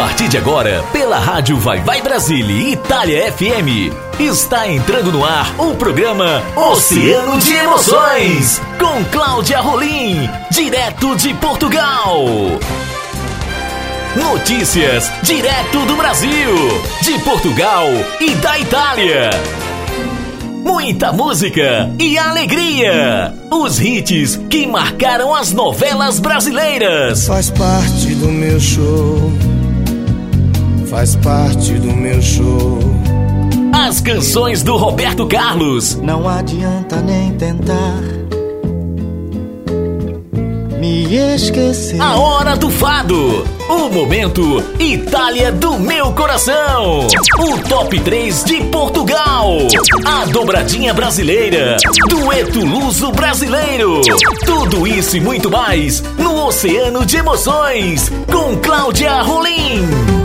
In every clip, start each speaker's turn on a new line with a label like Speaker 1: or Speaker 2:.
Speaker 1: partir de agora, pela Rádio Vai Vai Brasília e Itália FM, está entrando no ar o programa Oceano de Emoções, com Cláudia Rolim, direto de Portugal. Notícias direto do Brasil, de Portugal e da Itália. Muita música e alegria. Os hits que marcaram as novelas brasileiras.
Speaker 2: Faz parte do meu show. Faz parte do meu show.
Speaker 1: As canções do Roberto Carlos.
Speaker 2: Não adianta nem tentar me esquecer.
Speaker 1: A hora do fado. O momento Itália do meu coração. O top 3 de Portugal. A dobradinha brasileira. Dueto luso brasileiro. Tudo isso e muito mais no Oceano de Emoções com Cláudia Rolim.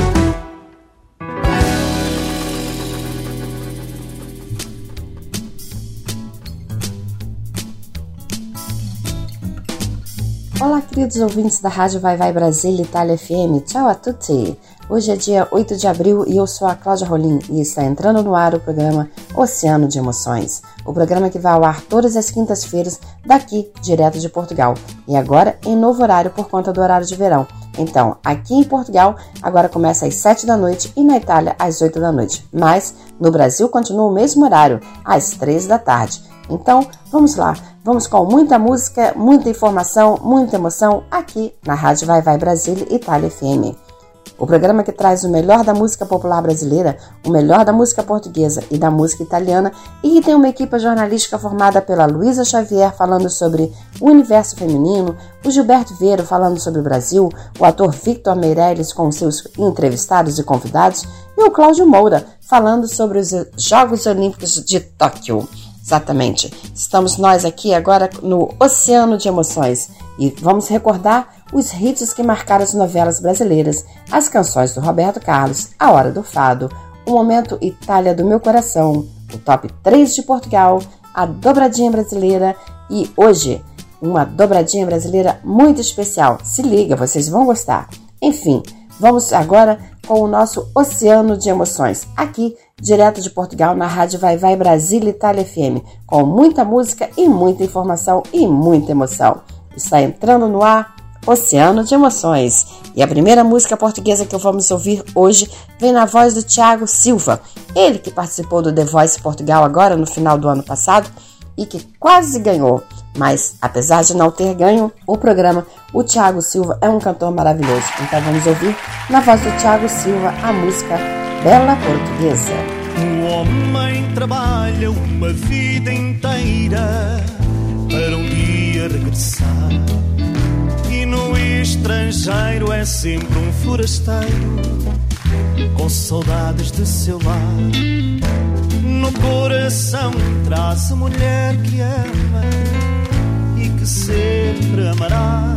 Speaker 3: Olá, queridos ouvintes da Rádio Vai Vai Brasília Itália FM. Tchau a tutti! Hoje é dia 8 de abril e eu sou a Cláudia Rolim e está entrando no ar o programa Oceano de Emoções. O programa que vai ao ar todas as quintas-feiras daqui, direto de Portugal. E agora em novo horário por conta do horário de verão. Então, aqui em Portugal, agora começa às 7 da noite e na Itália às 8 da noite. Mas no Brasil continua o mesmo horário, às 3 da tarde. Então, vamos lá, vamos com muita música, muita informação, muita emoção aqui na Rádio Vai Vai Brasília Itália FM. O programa que traz o melhor da música popular brasileira, o melhor da música portuguesa e da música italiana, e que tem uma equipe jornalística formada pela Luísa Xavier falando sobre o universo feminino, o Gilberto Vieiro falando sobre o Brasil, o ator Victor Meirelles com seus entrevistados e convidados, e o Cláudio Moura falando sobre os Jogos Olímpicos de Tóquio. Exatamente. Estamos nós aqui agora no Oceano de Emoções e vamos recordar os hits que marcaram as novelas brasileiras, as canções do Roberto Carlos, A Hora do Fado, o momento Itália do Meu Coração, o top 3 de Portugal, a dobradinha brasileira e hoje uma dobradinha brasileira muito especial. Se liga, vocês vão gostar. Enfim, vamos agora com o nosso Oceano de Emoções, aqui direto de Portugal na Rádio Vai Vai Brasília Itália FM, com muita música e muita informação e muita emoção. Está entrando no ar Oceano de Emoções. E a primeira música portuguesa que vamos ouvir hoje vem na voz do Tiago Silva, ele que participou do The Voice Portugal agora no final do ano passado e que quase ganhou. Mas, apesar de não ter ganho o programa, o Tiago Silva é um cantor maravilhoso. Então vamos ouvir na voz do Tiago Silva a música Bela Portuguesa.
Speaker 4: O homem trabalha uma vida inteira para um dia regressar. E no estrangeiro é sempre um forasteiro com saudades de seu lar. No coração traz a mulher que ama e que sempre amará.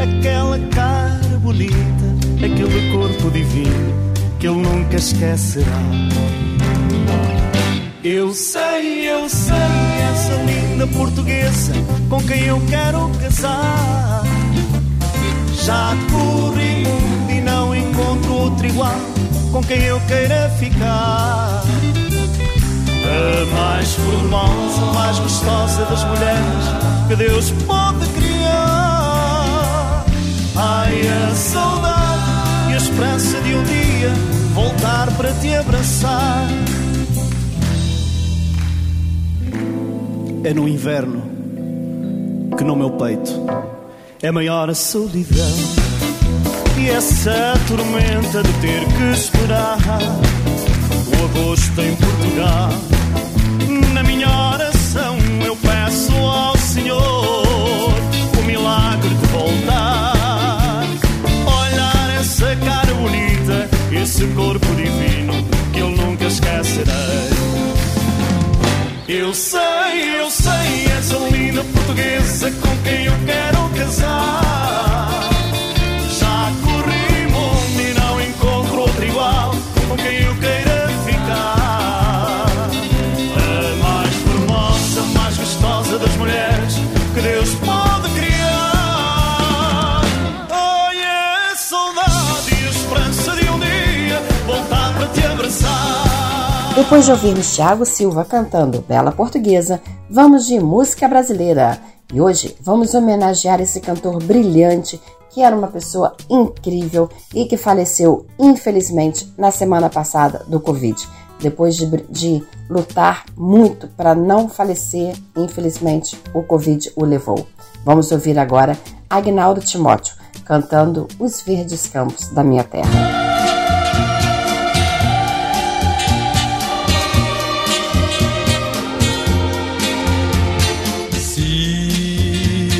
Speaker 4: Aquela cara bonita, aquele corpo divino que ele nunca esquecerá. Eu sei, eu sei, essa linda portuguesa com quem eu quero casar. Já corri e não encontro outro igual com quem eu queira ficar. A mais formosa, mais gostosa das mulheres que Deus pode criar. Ai, a saudade a esperança de um dia voltar para te abraçar. É no inverno que no meu peito é maior a solidão e essa tormenta de ter que esperar o agosto em Portugal. Na minha oração eu peço ao corpo divino que eu nunca esquecerei. Eu sei, eu sei, essa linda portuguesa com quem eu quero casar.
Speaker 3: Depois de ouvirmos Thiago Silva cantando Bela Portuguesa, vamos de música brasileira. E hoje vamos homenagear esse cantor brilhante que era uma pessoa incrível e que faleceu, infelizmente, na semana passada do Covid. Depois de, de lutar muito para não falecer, infelizmente, o Covid o levou. Vamos ouvir agora Agnaldo Timóteo cantando Os Verdes Campos da Minha Terra.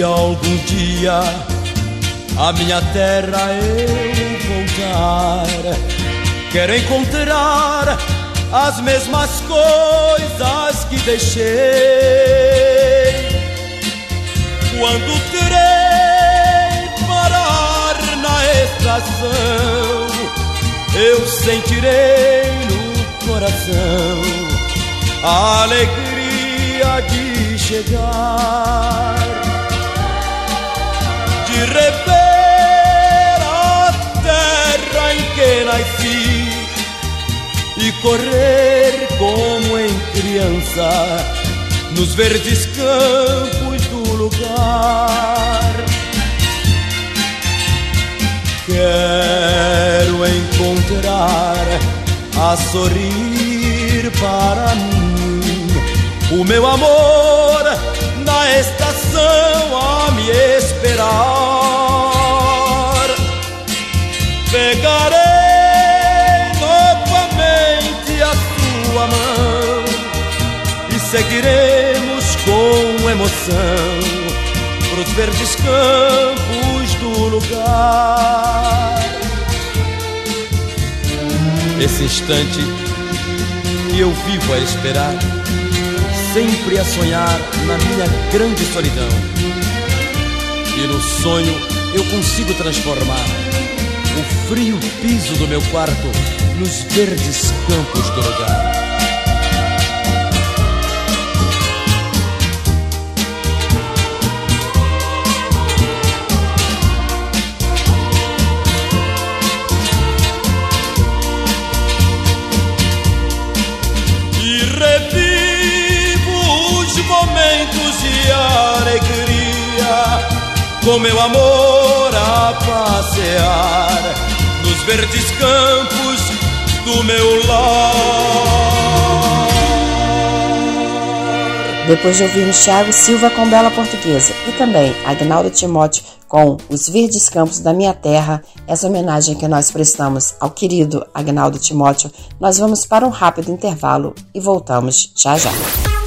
Speaker 5: Algum dia a minha terra eu voltar, quero encontrar as mesmas coisas que deixei. Quando terei parar na estação, eu sentirei no coração a alegria de chegar, de rever a terra em que nasci e correr como em criança nos verdes campos do lugar. Quero encontrar a sorrir para mim o meu amor na estação a me esperar. Pegarei seguiremos com emoção pros verdes campos do lugar. Esse instante eu vivo a esperar, sempre a sonhar na minha grande solidão. E no sonho eu consigo transformar o frio piso do meu quarto nos verdes campos do lugar. Com meu amor a passear nos verdes campos do meu lar.
Speaker 3: Depois de ouvirmos Thiago Silva com Bela Portuguesa e também Agnaldo Timóteo com Os Verdes Campos da Minha Terra, essa homenagem que nós prestamos ao querido Agnaldo Timóteo, nós vamos para um rápido intervalo e voltamos já já.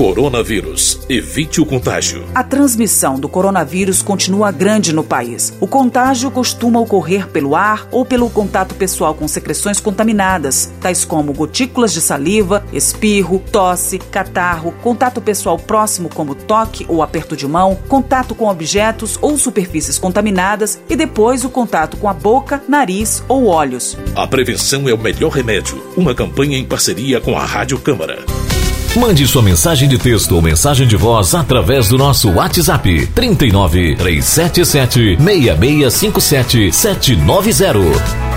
Speaker 1: Coronavírus. Evite o contágio.
Speaker 6: A transmissão do coronavírus continua grande no país. O contágio costuma ocorrer pelo ar ou pelo contato pessoal com secreções contaminadas, tais como gotículas de saliva, espirro, tosse, catarro, contato pessoal próximo como toque ou aperto de mão, contato com objetos ou superfícies contaminadas e depois o contato com a boca, nariz ou olhos.
Speaker 1: A prevenção é o melhor remédio. Uma campanha em parceria com a Rádio Câmara. Mande sua mensagem de texto ou mensagem de voz através do nosso WhatsApp 39 377 6657 790.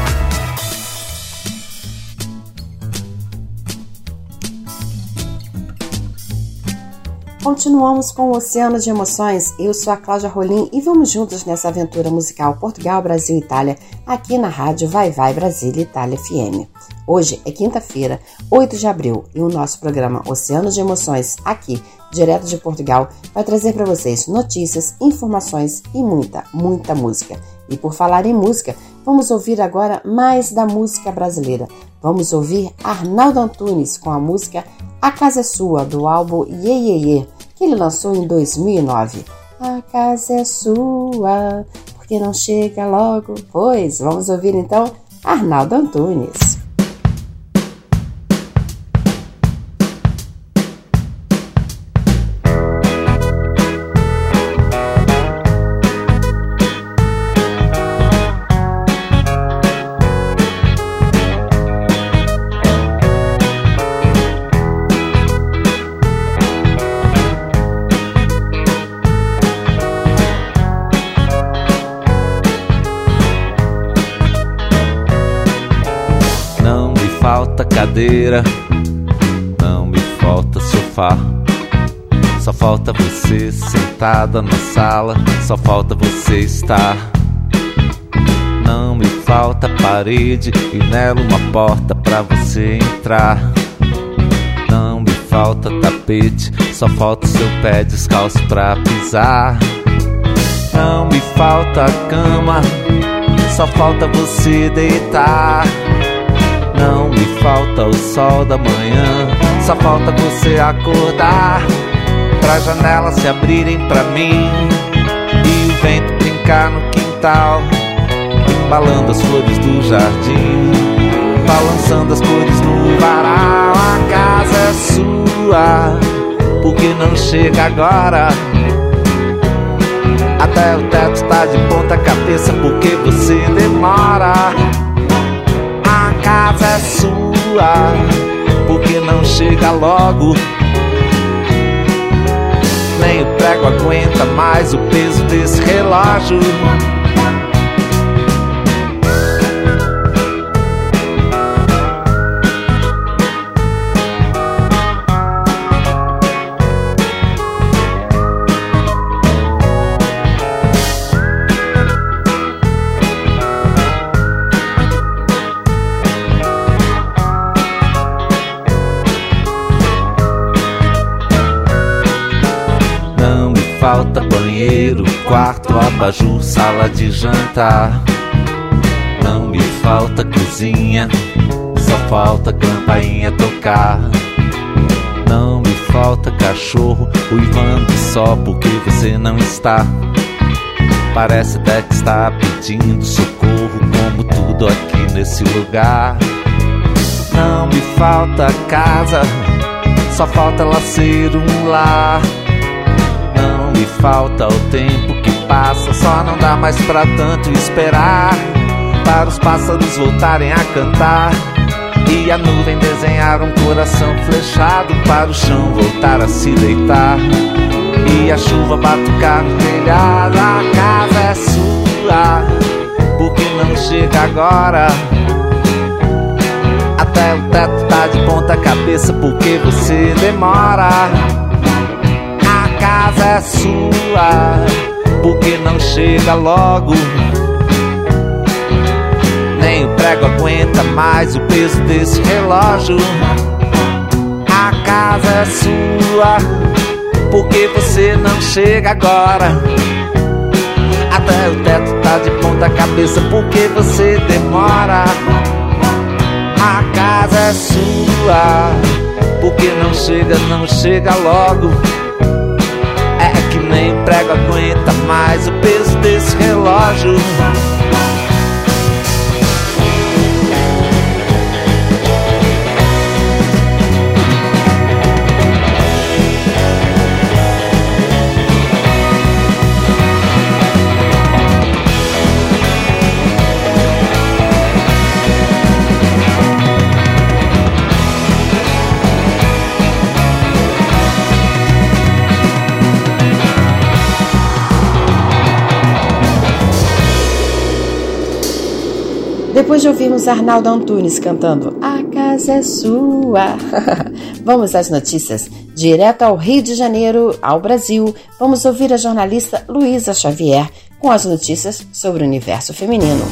Speaker 3: Continuamos com o Oceano de Emoções. Eu sou a Cláudia Rolim e vamos juntos nessa aventura musical Portugal, Brasil e Itália, aqui na rádio Vai Vai Brasília Itália FM. Hoje é quinta-feira, 8 de abril, e o nosso programa Oceano de Emoções, aqui, direto de Portugal, vai trazer para vocês notícias, informações e muita, muita música. E por falar em música, vamos ouvir agora mais da música brasileira. Vamos ouvir Arnaldo Antunes com a música A Casa é Sua, do álbum Ye Ye Ye, que ele lançou em 2009. A casa é sua, porque não chega logo? Pois, vamos ouvir então Arnaldo Antunes.
Speaker 7: Cadeira, não me falta sofá. Só falta você sentada na sala, só falta você estar. Não me falta parede e nela uma porta pra você entrar. Não me falta tapete, só falta seu pé descalço pra pisar. Não me falta cama, só falta você deitar. Não me falta o sol da manhã, só falta você acordar. Pra janelas se abrirem pra mim e o vento brincar no quintal, embalando as flores do jardim, balançando as cores no varal. A casa é sua, porque não chega agora? Até o teto tá de ponta cabeça porque você demora. Casa é sua, porque não chega logo. Nem o prego aguenta mais o peso desse relógio. Abajur, sala de jantar. Não me falta cozinha, só falta campainha tocar. Não me falta cachorro, uivando só porque você não está. Parece até que está pedindo socorro, como tudo aqui nesse lugar. Não me falta casa, só falta ela ser um lar me falta o tempo passa, só não dá mais pra tanto esperar. Para os pássaros voltarem a cantar e a nuvem desenhar um coração flechado para o chão voltar a se deitar. E a chuva batucar no telhado, a casa é sua, porque não chega agora. Até o teto tá de ponta cabeça porque você demora casa é sua, porque não chega logo. Nem o prego aguenta mais o peso desse relógio. A casa é sua, porque você não chega agora. Até o teto tá de ponta cabeça, porque você demora. A casa é sua, porque não chega, não chega logo nem prego aguenta mais o peso desse relógio.
Speaker 3: Depois de ouvirmos Arnaldo Antunes cantando A Casa é Sua, vamos às notícias. Direto ao Rio de Janeiro, ao Brasil, vamos ouvir a jornalista Luísa Xavier com as notícias sobre o universo feminino.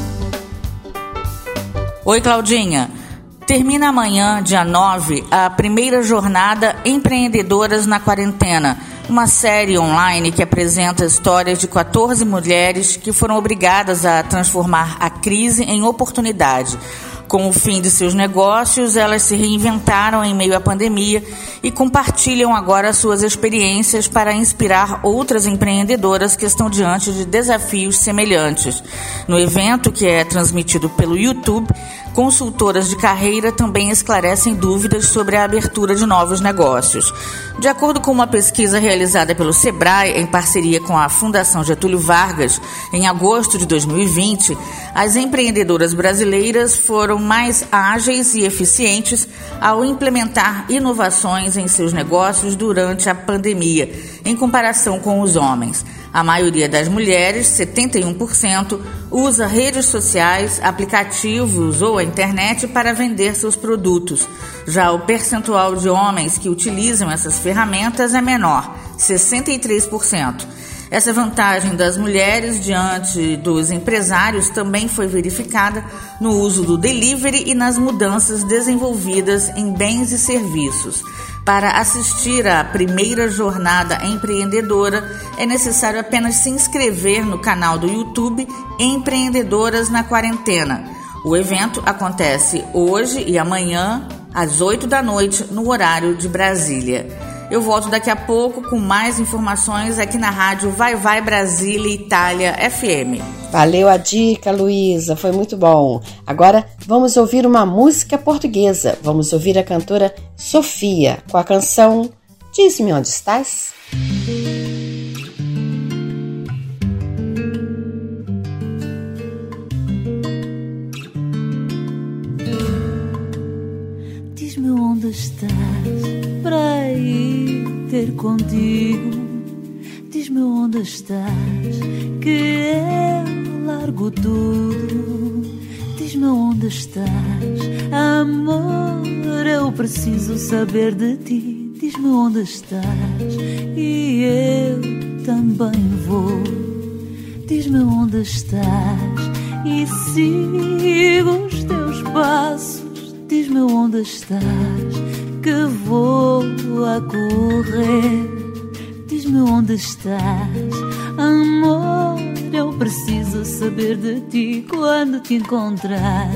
Speaker 8: Oi, Claudinha. Termina amanhã, dia 9, a primeira jornada Empreendedoras na Quarentena uma série online que apresenta histórias de 14 mulheres que foram obrigadas a transformar a crise em oportunidade. Com o fim de seus negócios, elas se reinventaram em meio à pandemia e compartilham agora suas experiências para inspirar outras empreendedoras que estão diante de desafios semelhantes. No evento, que é transmitido pelo YouTube, Consultoras de carreira também esclarecem dúvidas sobre a abertura de novos negócios. De acordo com uma pesquisa realizada pelo Sebrae em parceria com a Fundação Getúlio Vargas, em agosto de 2020, as empreendedoras brasileiras foram mais ágeis e eficientes ao implementar inovações em seus negócios durante a pandemia, em comparação com os homens. A maioria das mulheres, 71%, usa redes sociais, aplicativos ou a internet para vender seus produtos. Já o percentual de homens que utilizam essas ferramentas é menor, 63%. Essa vantagem das mulheres diante dos empresários também foi verificada no uso do delivery e nas mudanças desenvolvidas em bens e serviços. Para assistir à primeira jornada empreendedora, é necessário apenas se inscrever no canal do YouTube Empreendedoras na Quarentena. O evento acontece hoje e amanhã, às 8 da noite, no horário de Brasília. Eu volto daqui a pouco com mais informações aqui na rádio Vai Vai Brasília Itália FM.
Speaker 3: Valeu a dica, Luísa, foi muito bom. Agora vamos ouvir uma música portuguesa. Vamos ouvir a cantora Sofia com a canção Diz-me onde estás.
Speaker 9: Diz-me onde estás para ir ter contigo. Diz-me onde estás, que eu largo tudo. Diz-me onde estás, amor. Eu preciso saber de ti. Diz-me onde estás, e eu também vou. Diz-me onde estás, e sigo os teus passos. Diz-me onde estás que vou a correr. Diz-me onde estás, amor. Eu preciso saber de ti quando te encontrar.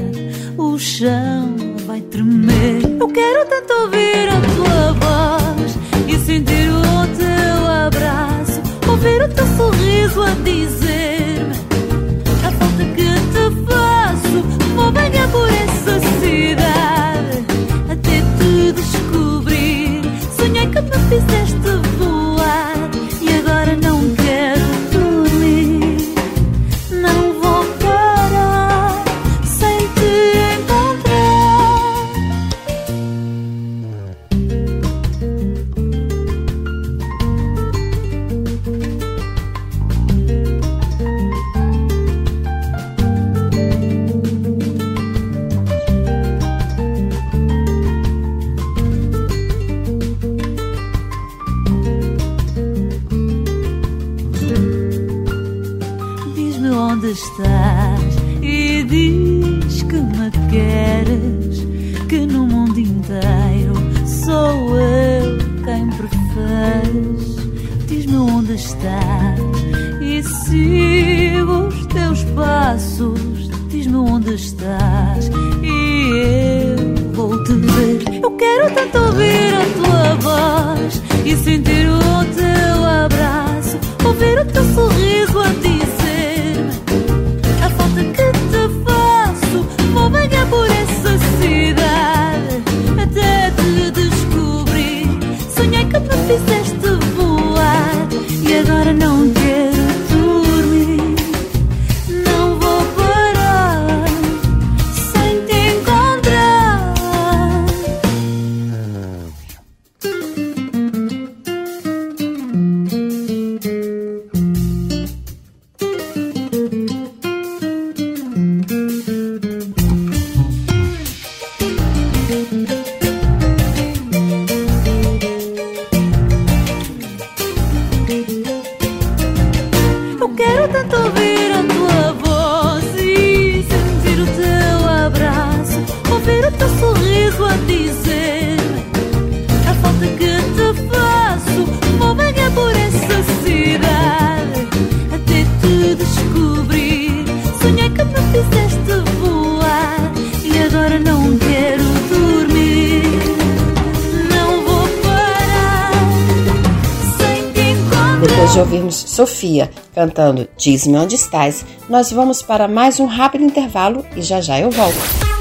Speaker 9: O chão vai tremer. Eu quero tanto ouvir a tua voz e sentir o teu abraço. Ouvir o teu sorriso a dizer-me a falta que te faço. Vou ganhar por essa fizeste
Speaker 3: Sofia cantando Diz-me onde estás, nós vamos para mais um rápido intervalo e já já eu volto.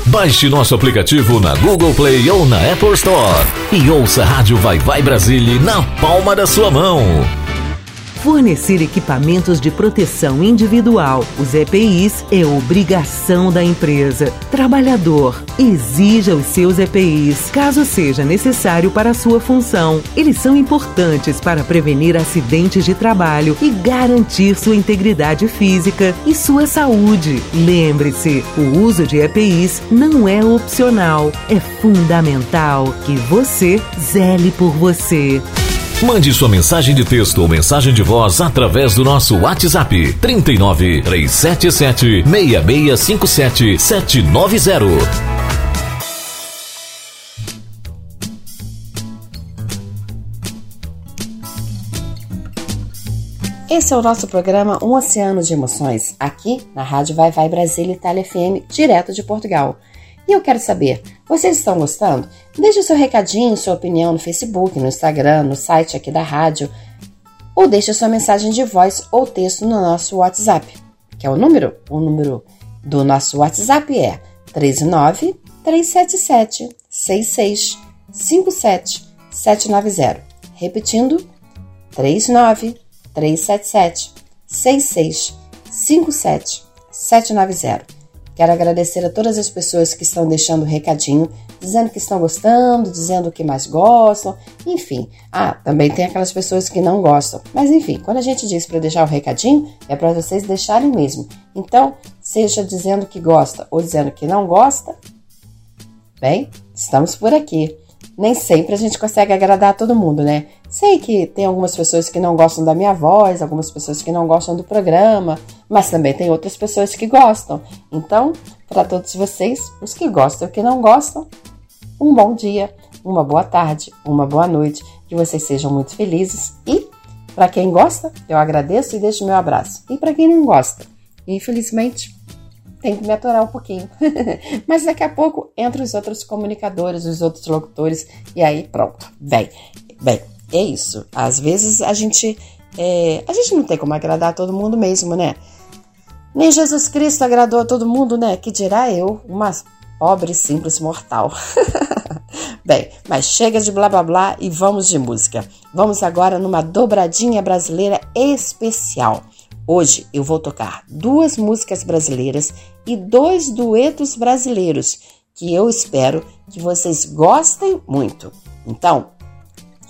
Speaker 1: Baixe nosso aplicativo na Google Play ou na Apple Store e ouça a Rádio Vai Vai Brasília na palma da sua mão.
Speaker 10: Fornecer equipamentos de proteção individual, os EPIs, é obrigação da empresa. Trabalhador, exija os seus EPIs, caso seja necessário para a sua função. Eles são importantes para prevenir acidentes de trabalho e garantir sua integridade física e sua saúde. Lembre-se, o uso de EPIs não é opcional, é fundamental que você zele por você.
Speaker 1: Mande sua mensagem de texto ou mensagem de voz através do nosso WhatsApp 39 377 6657 790.
Speaker 3: Esse é o nosso programa Um Oceano de Emoções, aqui na Rádio Vai Vai Brasil Itália FM, direto de Portugal. E eu quero saber, vocês estão gostando? Deixe seu recadinho, sua opinião no Facebook, no Instagram, no site aqui da rádio, ou deixe sua mensagem de voz ou texto no nosso WhatsApp, que é o número, o número do nosso WhatsApp é 39 377 6657 790. Repetindo, 39 377 6657 790. Quero agradecer a todas as pessoas que estão deixando recadinho, dizendo que estão gostando, dizendo o que mais gostam, enfim. Ah, também tem aquelas pessoas que não gostam. Mas enfim, quando a gente diz para deixar o recadinho, é para vocês deixarem mesmo. Então, seja dizendo que gosta ou dizendo que não gosta, bem, estamos por aqui nem sempre a gente consegue agradar todo mundo, né? Sei que tem algumas pessoas que não gostam da minha voz, algumas pessoas que não gostam do programa, mas também tem outras pessoas que gostam. Então, para todos vocês, os que gostam e os que não gostam, um bom dia, uma boa tarde, uma boa noite, que vocês sejam muito felizes e para quem gosta, eu agradeço e deixo meu abraço. E para quem não gosta, infelizmente, tem que me aturar um pouquinho. Mas daqui a pouco entra os outros comunicadores, os outros locutores, e aí pronto, vem. Bem, é isso. Às vezes a gente. É, a gente não tem como agradar todo mundo mesmo, né? Nem Jesus Cristo agradou a todo mundo, né? Que dirá eu, uma pobre simples mortal. Bem, mas chega de blá blá blá e vamos de música. Vamos agora numa dobradinha brasileira especial. Hoje eu vou tocar duas músicas brasileiras e dois duetos brasileiros que eu espero que vocês gostem muito. Então,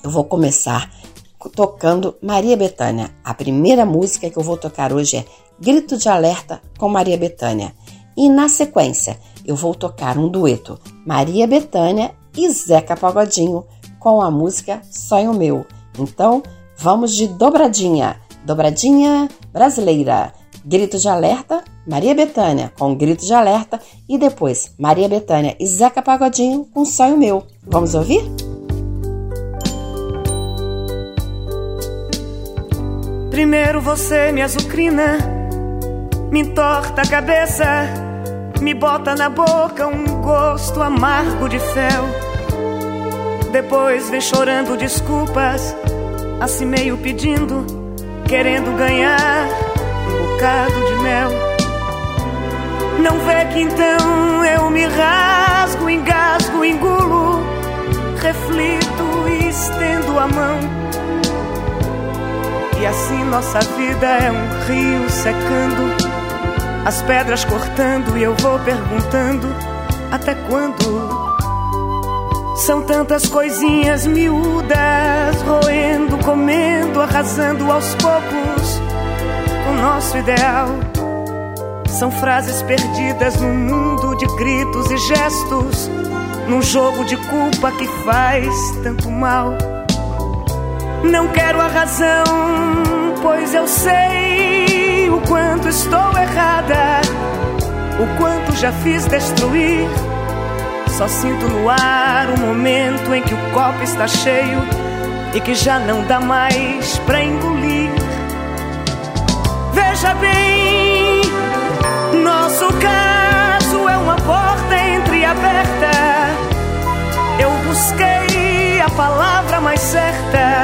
Speaker 3: eu vou começar tocando Maria Bethânia. A primeira música que eu vou tocar hoje é Grito de Alerta com Maria Bethânia. E na sequência, eu vou tocar um dueto Maria Bethânia e Zeca Pagodinho com a música Sonho Meu. Então, vamos de dobradinha. Dobradinha brasileira. Grito de alerta, Maria Bethânia com grito de alerta e depois Maria Bethânia e Zeca Pagodinho com sonho meu. Vamos ouvir?
Speaker 11: Primeiro você me azucrina, me entorta a cabeça, me bota na boca um gosto amargo de fel. Depois vem chorando desculpas, assim meio pedindo querendo ganhar um bocado de mel. Não vê que então eu me rasgo, engasgo, engulo, reflito e estendo a mão. E assim nossa vida é um rio secando, as pedras cortando e eu vou perguntando até quando. São tantas coisinhas miúdas, roendo, comendo, arrasando aos poucos o nosso ideal. São frases perdidas num mundo de gritos e gestos, num jogo de culpa que faz tanto mal. Não quero a razão, pois eu sei o quanto estou errada, o quanto já fiz destruir só sinto no ar o momento em que o copo está cheio e que já não dá mais pra engolir. Veja bem, nosso caso é uma porta entreaberta. Eu busquei a palavra mais certa.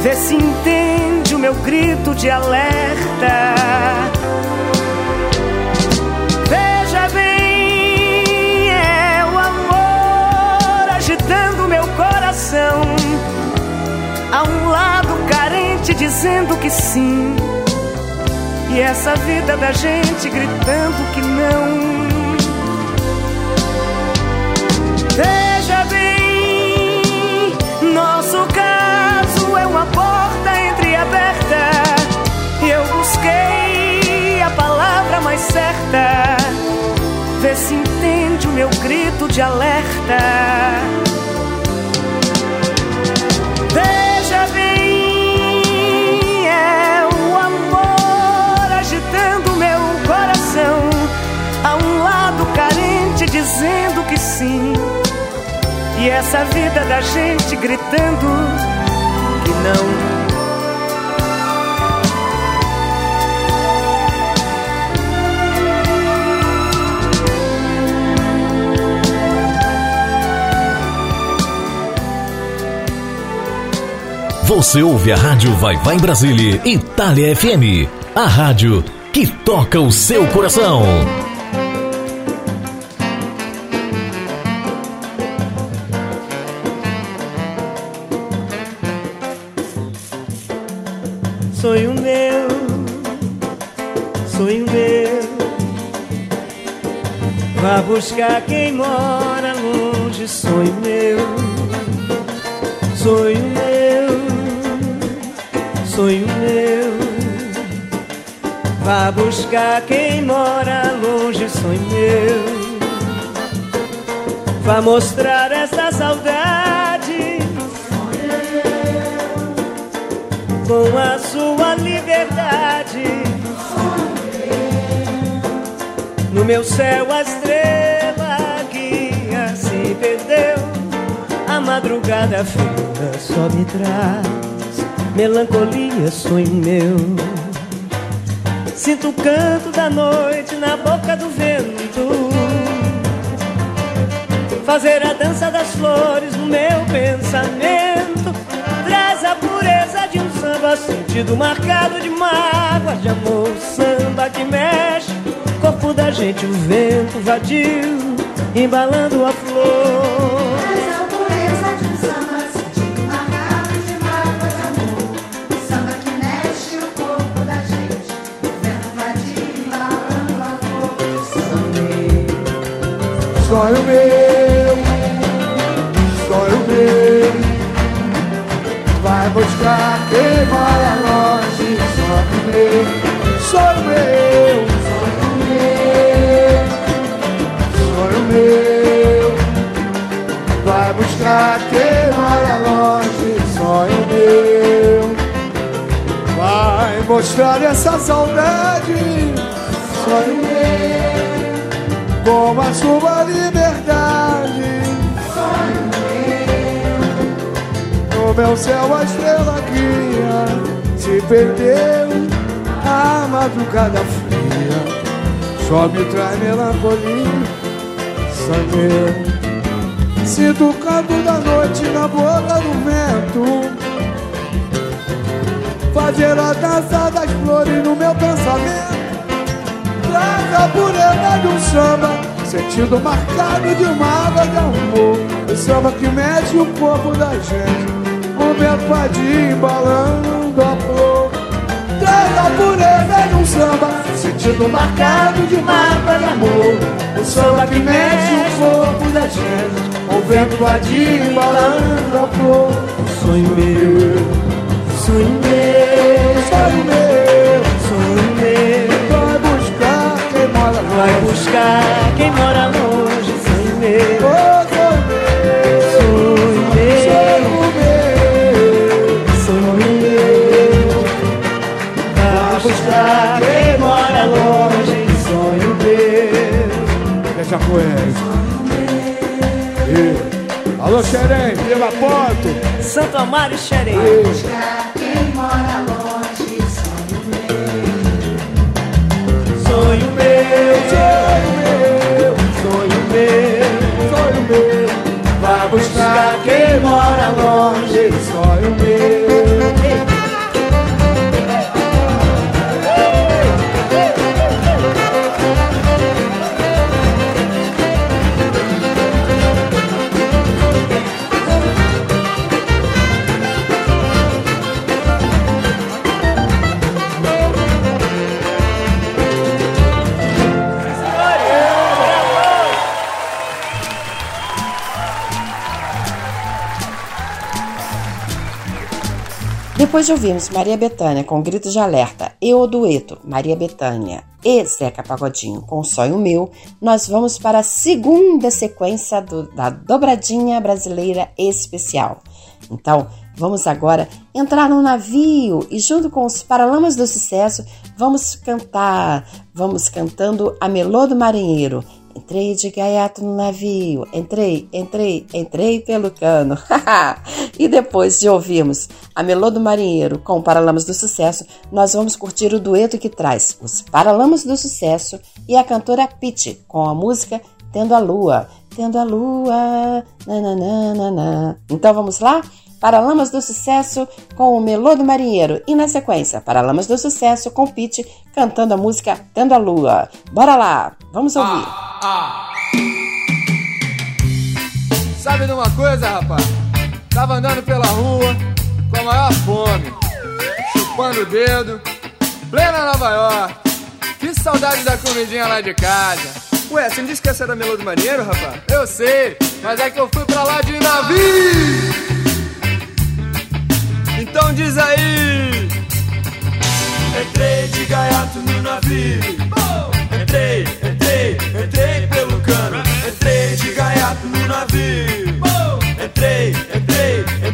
Speaker 11: Vê se entende o meu grito de alerta. Dizendo que sim. E essa vida da gente gritando que não. Veja bem, nosso caso é uma porta entreaberta. E eu busquei a palavra mais certa. Vê se entende o meu grito de alerta. Dizendo que sim. E essa vida da gente gritando que não.
Speaker 1: Você ouve a Rádio Vai Vai em Brasília, Itália FM. A rádio que toca o seu coração.
Speaker 11: Buscar quem mora longe, sonho meu, sonho meu, sonho meu. Vá buscar quem mora longe, sonho meu. Vá mostrar essa saudade com a sua liberdade. No meu céu a madrugada fria só me traz melancolia, sonho meu. Sinto o canto da noite na boca do vento. Fazer a dança das flores no meu pensamento. Traz a pureza de um samba, sentido marcado de mágoa, de amor. Samba que mexe, corpo da gente, o vento vadio, embalando a flor.
Speaker 2: Sonho meu, sonho meu. Vai buscar quem mora longe, meu, sonho meu, sonho meu, sonho meu. Vai buscar quem mora longe, sonho meu. Vai mostrar essa saudade, sua liberdade. No meu céu a estrela guia se perdeu, a madrugada fria só me traz melancolia. Sonhei, sinto o canto da noite na boca do vento. Fazer a dança das flores no meu pensamento traz a pureza um samba Sentido marcado de mágoa de amor. O samba que mexe o corpo da gente O vento vadio embalando a flor. Traz a pureza de um samba Sentido marcado de mágoa de amor. O samba que mexe o corpo da gente O vento vadio embalando a flor.
Speaker 11: Sonho meu, sonho meu,
Speaker 2: Sonho meu, Vai buscar quem mora longe,
Speaker 11: sonho meu,
Speaker 2: Oh, sonho meu,
Speaker 11: sonho meu,
Speaker 2: sonho meu
Speaker 11: sonho meu. Vai buscar quem mora longe, sonho meu.
Speaker 2: Deixa com ele. Alô, Xerém, Vila Ponto.
Speaker 11: Santo Amaro e Xerém.
Speaker 12: Buscar quem mora longe,
Speaker 11: mora longe.
Speaker 2: sonho meu.
Speaker 3: Depois de ouvirmos Maria Bethânia com Grito de Alerta e o dueto Maria Bethânia e Zeca Pagodinho com Sonho Meu, nós vamos para a segunda sequência do, da dobradinha brasileira especial. Então, vamos agora entrar no navio e junto com os Paralamas do Sucesso, vamos cantar, vamos cantando a Melô do Marinheiro. Entrei de gaiato no navio, entrei, entrei, entrei pelo cano. e depois de ouvirmos a Melô do Marinheiro com Paralamas do Sucesso, nós vamos curtir o dueto que traz os Paralamas do Sucesso e a cantora Pete com a música Tendo a Lua. Tendo a Lua, nananana. Então vamos lá? Paralamas do Sucesso com o Melô do Marinheiro e na sequência Paralamas do Sucesso com Pete cantando a música Tendo a Lua. Bora lá, vamos ouvir.
Speaker 13: Ah, Sabe de uma coisa, rapaz? Tava andando pela rua com a maior fome, chupando o dedo, plena Nova York. Que saudade da comidinha lá de casa.
Speaker 14: Ué, você não disse que essa era Melô do Marinheiro, rapaz?
Speaker 13: Eu sei, mas é que eu fui pra lá de navio.
Speaker 14: Então diz aí!
Speaker 15: Entrei de gaiato no navio. Entrei, entrei, entrei pelo cano. Entrei de gaiato no navio. Entrei, entrei, entrei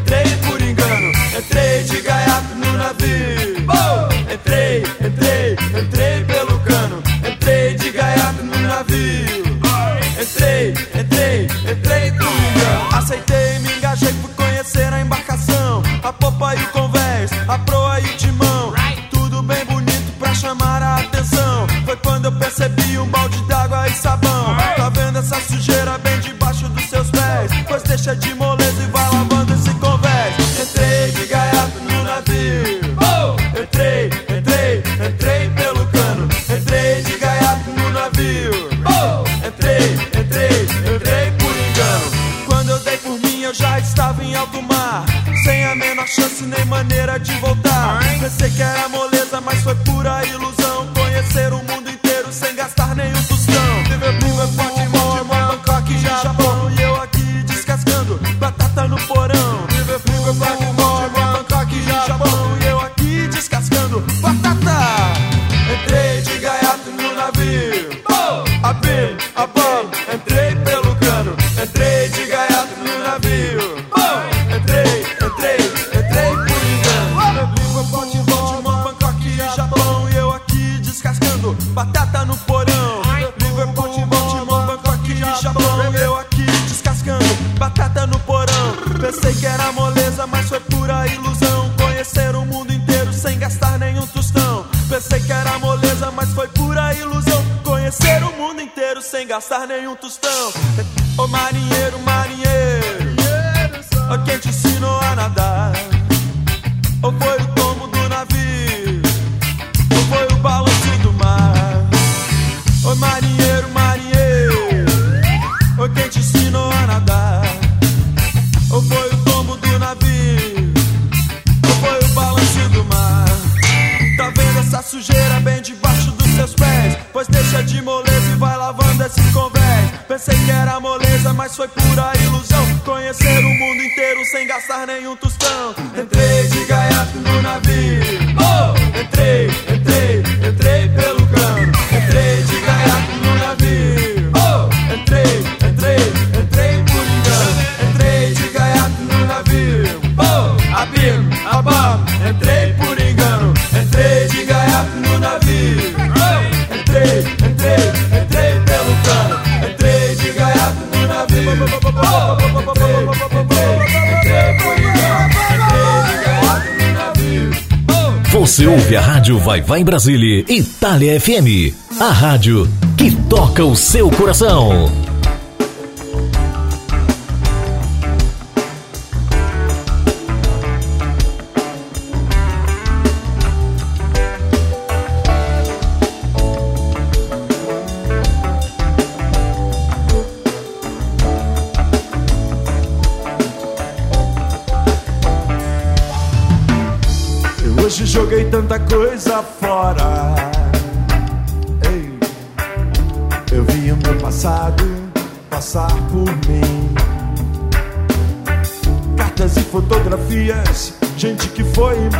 Speaker 14: Vai Vai
Speaker 1: Brasília, Itália FM. A rádio que toca o seu coração.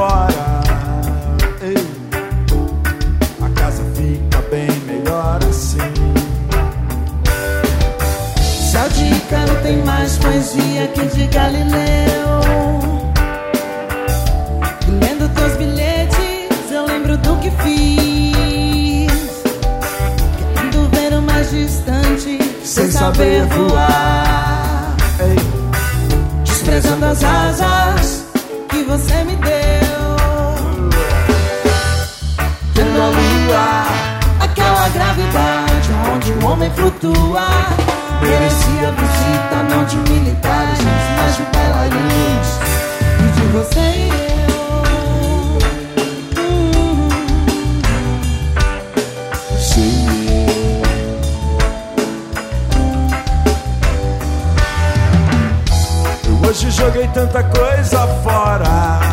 Speaker 16: Embora. Ei, a casa fica bem melhor assim.
Speaker 17: Céu de Ícaro tem mais poesia que de Galileu. E lendo teus bilhetes, eu lembro do que fiz. Querendo ver o mais distante, sem saber voar. Desprezando as asas que você me deu. Lua, aquela gravidade onde o homem flutua. Merecia visita não de militares, mas de bailarinos. E de você e eu. Hum.
Speaker 16: Eu hoje joguei tanta coisa fora.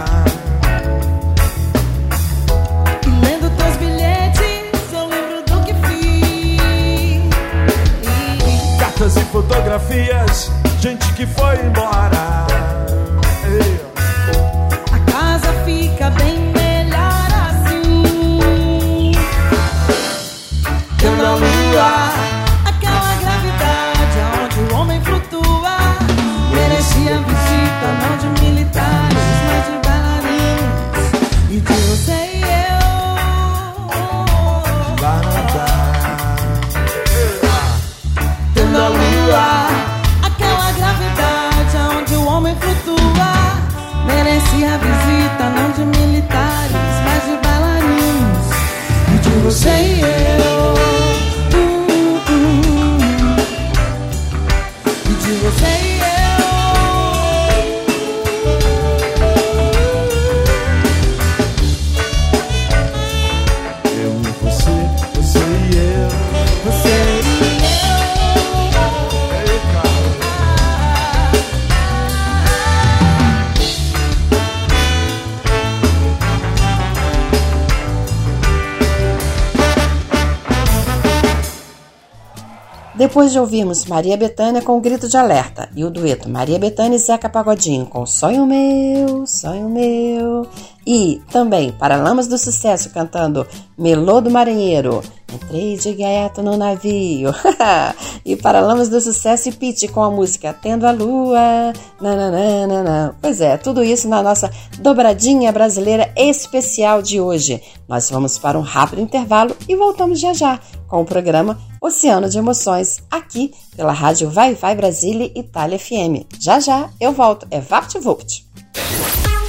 Speaker 16: Fotografias, gente que foi embora.
Speaker 17: E eu.
Speaker 3: Depois de ouvirmos Maria Bethânia com o grito de alerta e o dueto Maria Bethânia e Zeca Pagodinho com Sonho Meu, Sonho Meu e também Paralamas do Sucesso cantando Melô do Marinheiro, Entrei de gaiato no navio e Paralamas do Sucesso e Pete com a música Tendo a Lua, nananana. Pois é, tudo isso na nossa dobradinha brasileira especial de hoje. Nós vamos para um rápido intervalo e voltamos já já com o programa Oceano de Emoções, aqui pela Rádio Vai Vai Brasília Itália FM. Já já eu volto, é VaptVult.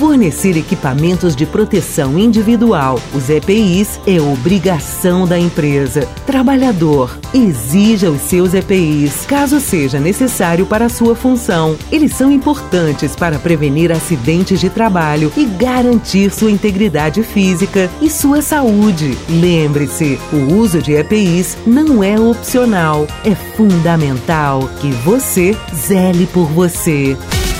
Speaker 10: Fornecer equipamentos de proteção individual, os EPIs, é obrigação da empresa. Trabalhador, exija os seus EPIs, caso seja necessário para a sua função. Eles são importantes para prevenir acidentes de trabalho e garantir sua integridade física e sua saúde. Lembre-se, o uso de EPIs não é opcional, é fundamental que você zele por você.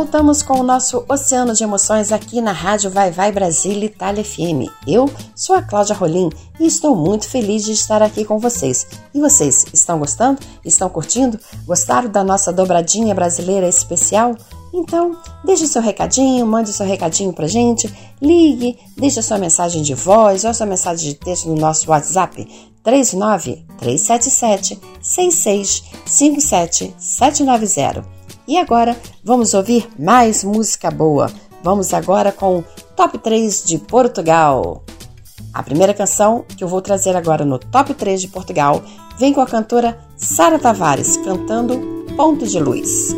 Speaker 3: Voltamos com o nosso Oceano de Emoções aqui na Rádio Vai Vai Brasília Itália FM. Eu sou a Cláudia Rolim e estou muito feliz de estar aqui com vocês. E vocês, estão gostando? Estão curtindo? Gostaram da nossa dobradinha brasileira especial? Então, deixe seu recadinho, mande seu recadinho pra gente, ligue, deixe sua mensagem de voz ou sua mensagem de texto no nosso WhatsApp 39 377 6657 790. E agora vamos ouvir mais música boa. Vamos agora com Top 3 de Portugal. A primeira canção que eu vou trazer agora no Top 3 de Portugal vem com a cantora Sara Tavares cantando Ponto de Luz.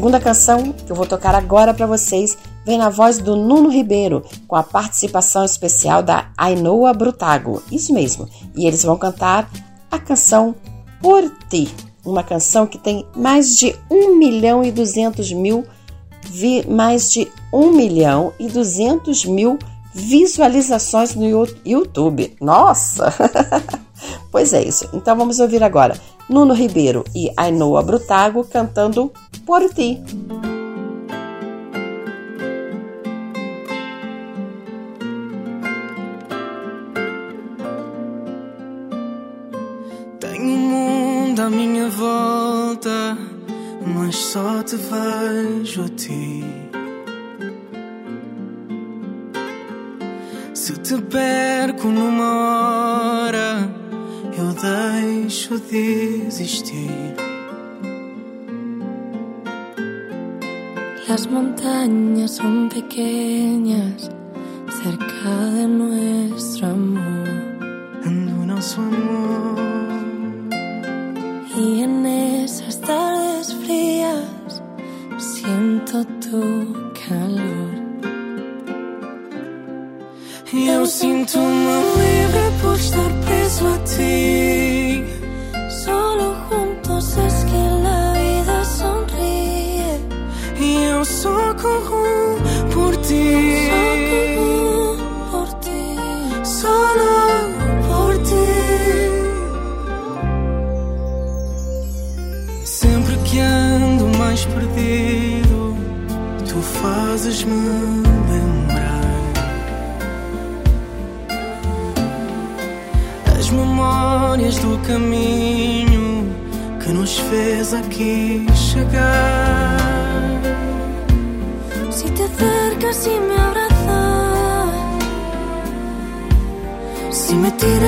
Speaker 3: Segunda canção que eu vou tocar agora para vocês vem na voz do Nuno Ribeiro, com a participação especial da Ainoa Brutago. Isso mesmo. E eles vão cantar a canção Por Ti, uma canção que tem mais de 1 milhão e 200 mil vi- mais de 1 milhão e 200 mil visualizações no Yo- YouTube. Nossa! pois é isso. Então vamos ouvir agora Nuno Ribeiro e Ainoa Brutago cantando Por Ti.
Speaker 18: Tenho um mundo à minha volta, mas só te vejo a ti. Se te perco numa hora, eu deixo de existir.
Speaker 17: Las montañas son pequeñas cerca de nuestro amor.
Speaker 18: Do nosso amor.
Speaker 17: Y en esas tardes frías siento tu calor. Eu sinto-me livre por estar preso a ti.
Speaker 18: Solo juntos es que la vida sonríe.
Speaker 17: E eu só corro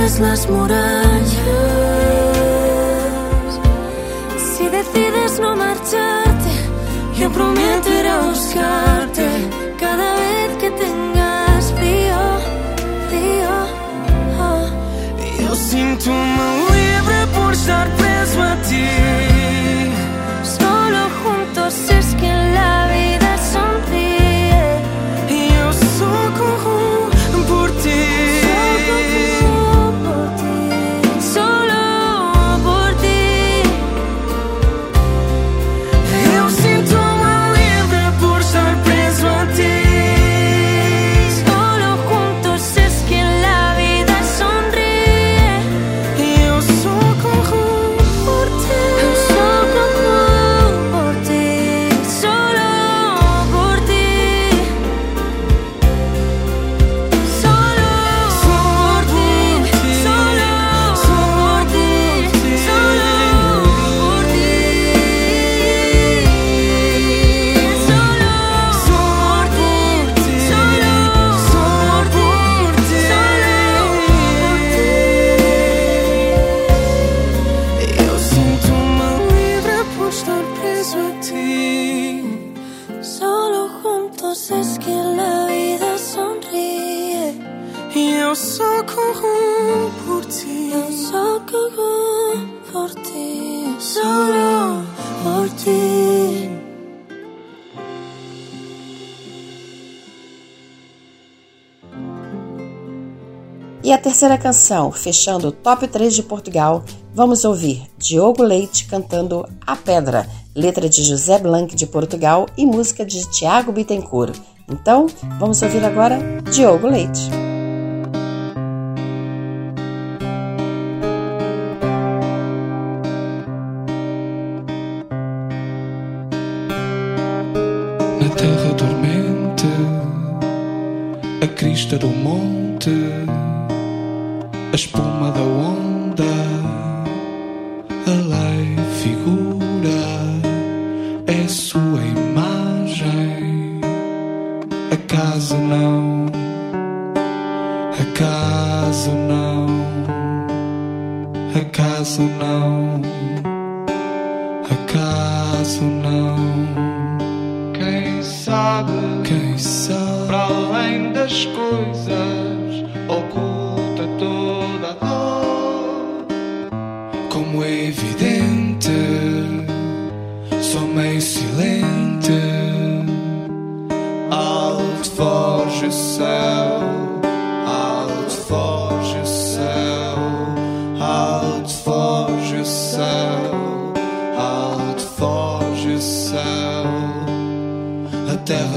Speaker 18: me
Speaker 17: las murallas,
Speaker 18: si decides no marcharte, yo prometo ir a buscarte cada vez que tengas frío, frío. oh.
Speaker 17: eu sinto-me livre por estar preso a ti.
Speaker 3: Terceira canção, fechando o top 3 de Portugal, vamos ouvir Diogo Leite cantando A Pedra, letra de José Blanc de Portugal e música de Tiago Bittencourt. Então, vamos ouvir agora Diogo Leite.
Speaker 19: Na terra dormente, a crista do monte, a espuma da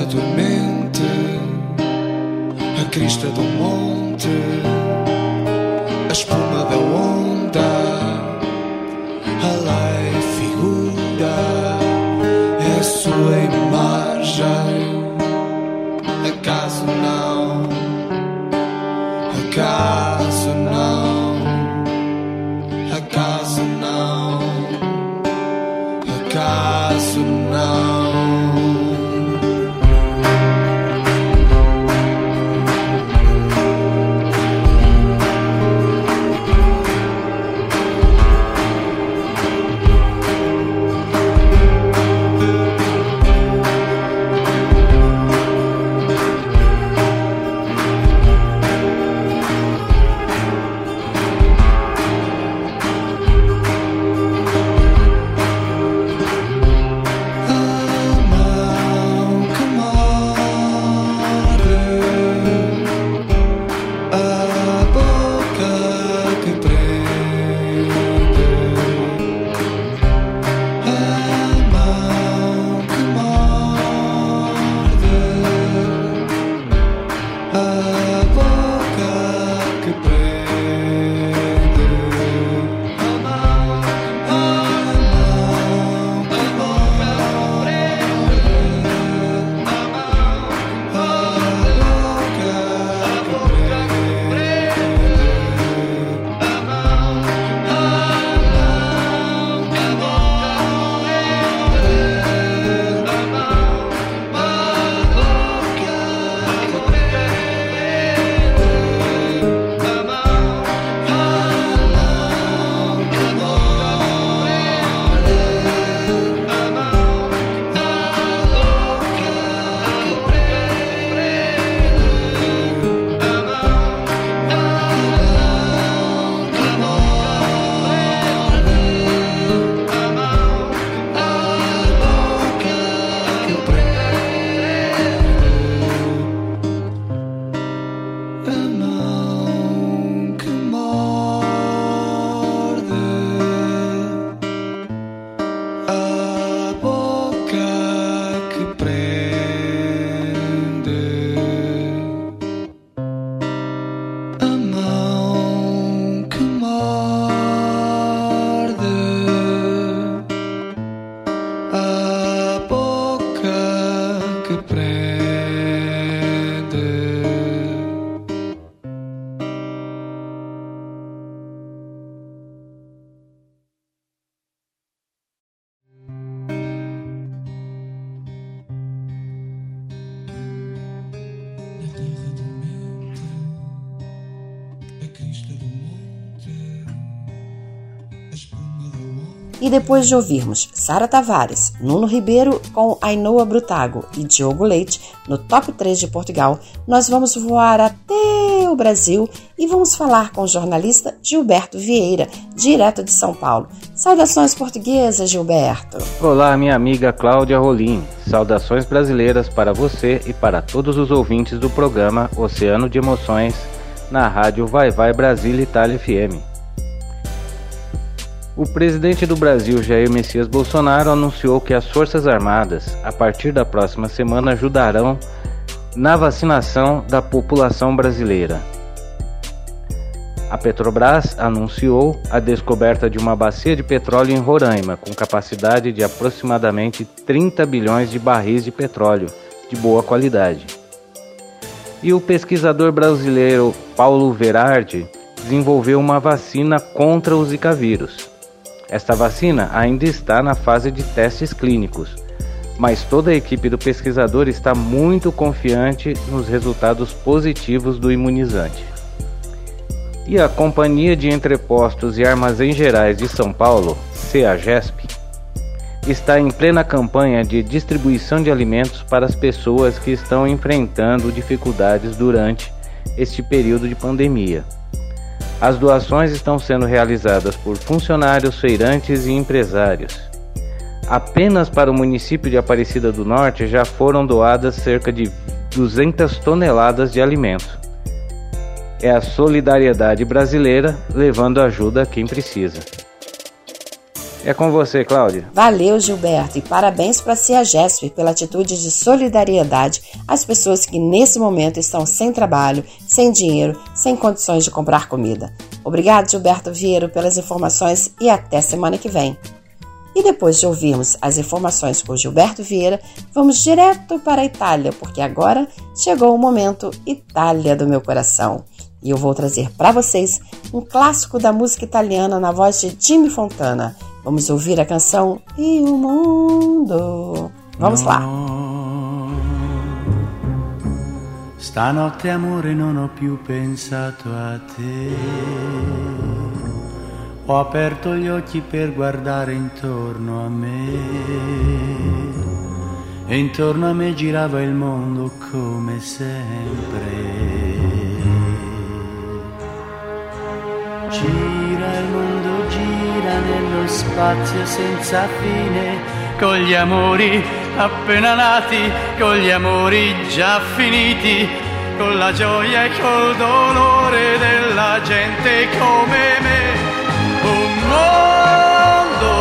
Speaker 19: a terra dormente, a crista do monte, a espuma da onda, a lei
Speaker 3: depois de ouvirmos Sara Tavares, Nuno Ribeiro com Ainoa Brutago e Diogo Leite no top 3 de Portugal, nós vamos voar até o Brasil e vamos falar com o jornalista Gilberto Vieira, direto de São Paulo. Saudações portuguesas, Gilberto.
Speaker 20: Olá, minha amiga Cláudia Rolim. Saudações brasileiras para você e para todos os ouvintes do programa Oceano de Emoções na rádio Vai Vai Brasil Itália FM. O presidente do Brasil, Jair Messias Bolsonaro, anunciou que as Forças Armadas, a partir da próxima semana, ajudarão na vacinação da população brasileira. A Petrobras anunciou a descoberta de uma bacia de petróleo em Roraima, com capacidade de aproximadamente 30 bilhões de barris de petróleo de boa qualidade. E o pesquisador brasileiro Paulo Verardi desenvolveu uma vacina contra o Zika vírus. Esta vacina ainda está na fase de testes clínicos, mas toda a equipe do pesquisador está muito confiante nos resultados positivos do imunizante. E a Companhia de Entrepostos e Armazéns Gerais de São Paulo, CEAGESP, está em plena campanha de distribuição de alimentos para as pessoas que estão enfrentando dificuldades durante este período de pandemia. As doações estão sendo realizadas por funcionários, feirantes e empresários. Apenas para o município de Aparecida do Norte já foram doadas cerca de 200 toneladas de alimentos. É a solidariedade brasileira levando ajuda a quem precisa. É com você, Cláudia.
Speaker 3: Valeu, Gilberto, e parabéns para a CIAGESP pela atitude de solidariedade às pessoas que nesse momento estão sem trabalho, sem dinheiro, sem condições de comprar comida. Obrigado, Gilberto Vieiro, pelas informações e até semana que vem. E depois de ouvirmos as informações com Gilberto Vieira, vamos direto para a Itália, porque agora chegou o momento Itália do meu coração. E eu vou trazer para vocês um clássico da música italiana na voz de Jimmy Fontana. Vamos ouvir a canção E o Mundo. Vamos lá.
Speaker 21: Stanotte amore non ho più pensato a te. Ho aperto gli occhi per guardare intorno a me. E intorno a me girava il mondo come sempre. Mondo, spazio senza fine, con gli amori appena nati, con gli amori già finiti, con la gioia e col dolore della gente come me. Un mondo,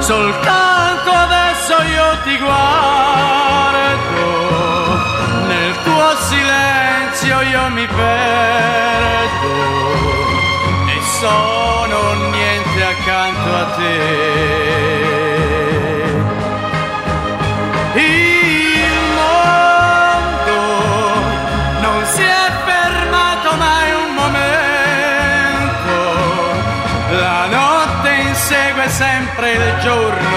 Speaker 21: soltanto adesso io ti guardo, nel tuo silenzio io mi perdo sono niente accanto a te. Il mondo non si è fermato mai un momento, la notte insegue sempre il giorno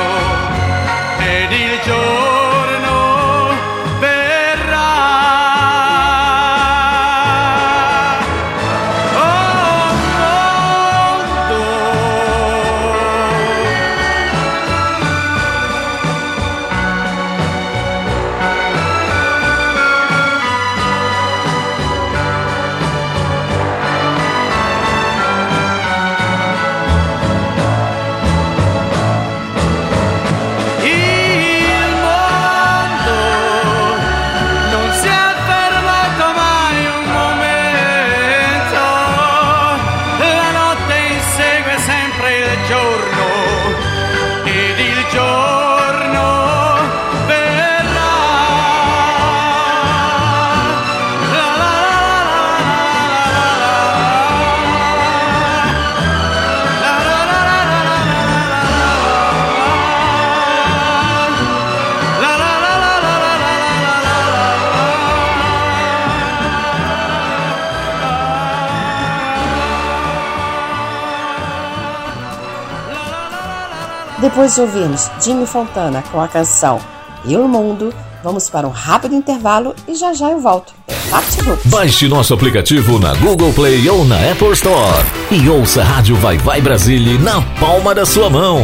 Speaker 3: Depois de ouvirmos Jimmy Fontana com a canção E o Mundo, Vamos para um rápido intervalo e já já eu volto. Bate
Speaker 1: Baixe nosso aplicativo na Google Play ou na Apple Store e ouça a Rádio Vai Vai Brasília na palma da sua mão.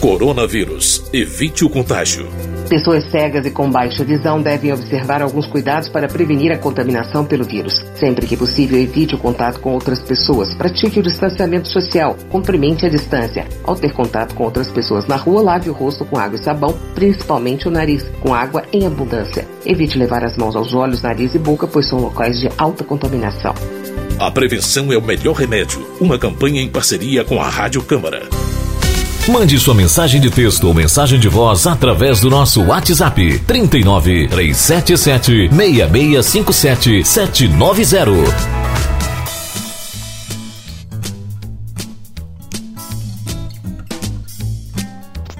Speaker 1: Coronavírus. Evite o contágio.
Speaker 22: Pessoas cegas e com baixa visão devem observar alguns cuidados para prevenir a contaminação pelo vírus. Sempre que possível, evite o contato com outras pessoas. Pratique o distanciamento social. Cumprimente a distância. Ao ter contato com outras pessoas na rua, lave o rosto com água e sabão, principalmente o nariz, com água em abundância. Evite levar as mãos aos olhos, nariz e boca, pois são locais de alta contaminação.
Speaker 1: A prevenção é o melhor remédio. Uma campanha em parceria com a Rádio Câmara. Mande sua mensagem de texto ou mensagem de voz através do nosso WhatsApp 39 377 6657 790.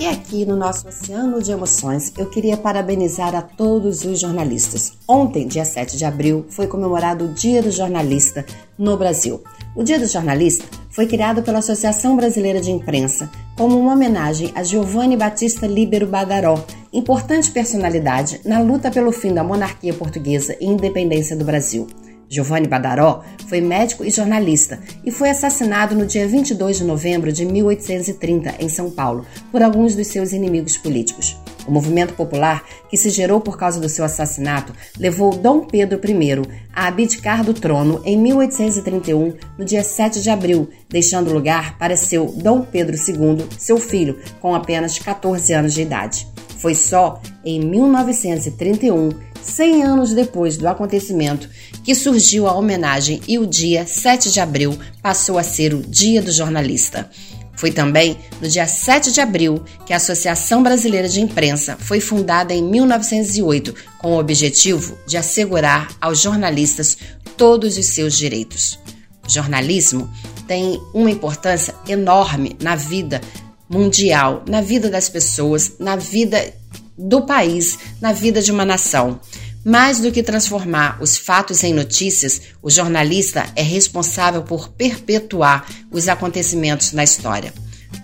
Speaker 3: E aqui no nosso Oceano de Emoções, eu queria parabenizar a todos os jornalistas. Ontem, dia 7 de abril, foi comemorado o Dia do Jornalista no Brasil. O Dia do Jornalista foi criado pela Associação Brasileira de Imprensa como uma homenagem a Giovanni Battista Libero Badaró, importante personalidade na luta pelo fim da monarquia portuguesa e independência do Brasil. Giovanni Badaró foi médico e jornalista e foi assassinado no dia 22 de novembro de 1830 em São Paulo por alguns dos seus inimigos políticos. O movimento popular que se gerou por causa do seu assassinato levou Dom Pedro I a abdicar do trono em 1831, no dia 7 de abril, deixando lugar para seu Dom Pedro II, seu filho, com apenas 14 anos de idade. Foi só em 1931, 100 anos depois do acontecimento, que surgiu a homenagem e o dia 7 de abril passou a ser o Dia do Jornalista. Foi também no dia 7 de abril que a Associação Brasileira de Imprensa foi fundada em 1908 com o objetivo de assegurar aos jornalistas todos os seus direitos. O jornalismo tem uma importância enorme na vida mundial, na vida das pessoas, na vida do país, na vida de uma nação. Mais do que transformar os fatos em notícias, o jornalista é responsável por perpetuar os acontecimentos na história.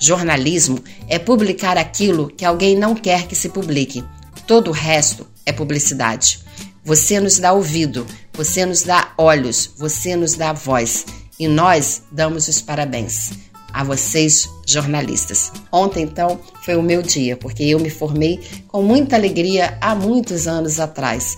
Speaker 3: Jornalismo é publicar aquilo que alguém não quer que se publique. Todo o resto é publicidade. Você nos dá ouvido, você nos dá olhos, você nos dá voz e nós damos os parabéns a vocês, jornalistas. Ontem, então, foi o meu dia, porque eu me formei com muita alegria há muitos anos atrás.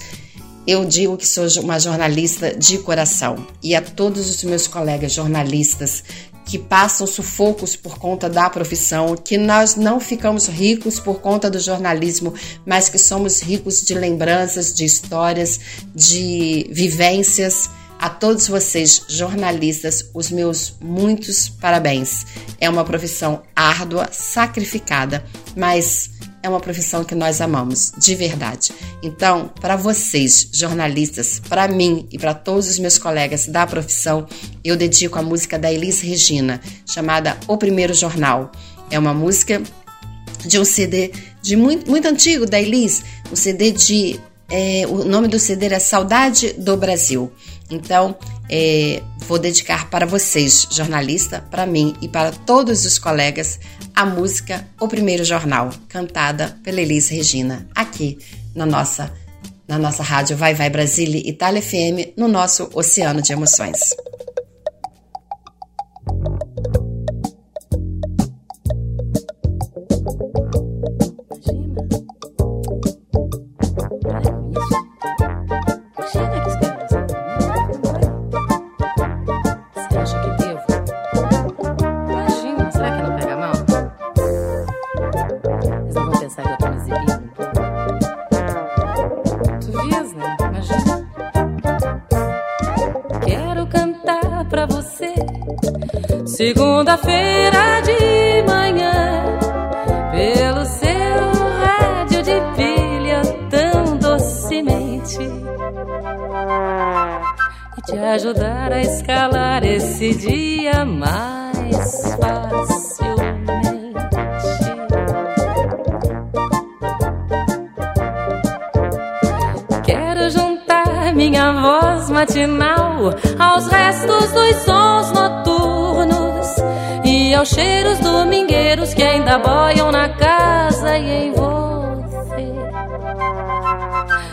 Speaker 3: Eu digo que sou uma jornalista de coração e a todos os meus colegas jornalistas que passam sufocos por conta da profissão, que nós não ficamos ricos por conta do jornalismo, mas que somos ricos de lembranças, de histórias, de vivências. A todos vocês, jornalistas, os meus muitos parabéns. É uma profissão árdua, sacrificada, mas é uma profissão que nós amamos, de verdade. Então, para vocês, jornalistas, para mim e para todos os meus colegas da profissão, eu dedico a música da Elis Regina, chamada O Primeiro Jornal. É uma música de um CD de muito, muito antigo da Elis, um CD de. É, o nome do CD é Saudade do Brasil. Então, é, vou dedicar para vocês, jornalista, para mim e para todos os colegas, a música O Primeiro Jornal, cantada pela Elis Regina, aqui na nossa, na nossa rádio Vai Vai Brasília Itália FM, no nosso Oceano de Emoções.
Speaker 18: Segunda-feira de manhã Pelo seu rádio de pilha tão docemente e te ajudar a escalar esse dia mais facilmente. Minha voz matinal aos restos dos noturnos e aos cheiros domingueiros que ainda boiam na casa e em você.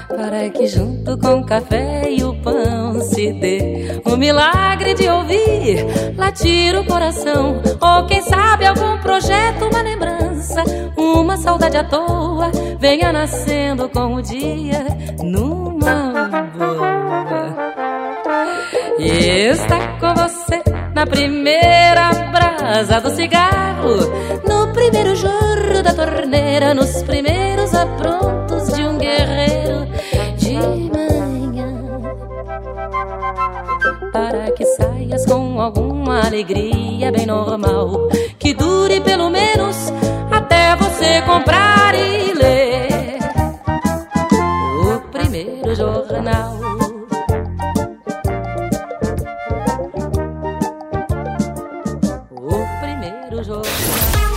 Speaker 9: para que junto com o café e o pão se dê o milagre de ouvir latir o coração, ou quem sabe algum projeto, uma lembrança, uma saudade à toa venha nascendo com o dia numa boa. E está com você na primeira brasa do cigarro, no primeiro jorro da torneira, nos primeiros aprontos de um guerreiro de manhã. Para que saias com alguma alegria bem normal, que dure pelo menos até você comprar e ler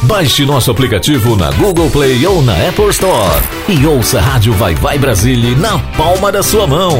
Speaker 1: Baixe nosso aplicativo na Google Play ou na Apple Store e ouça a Rádio Vai Vai Brasília na palma da sua mão.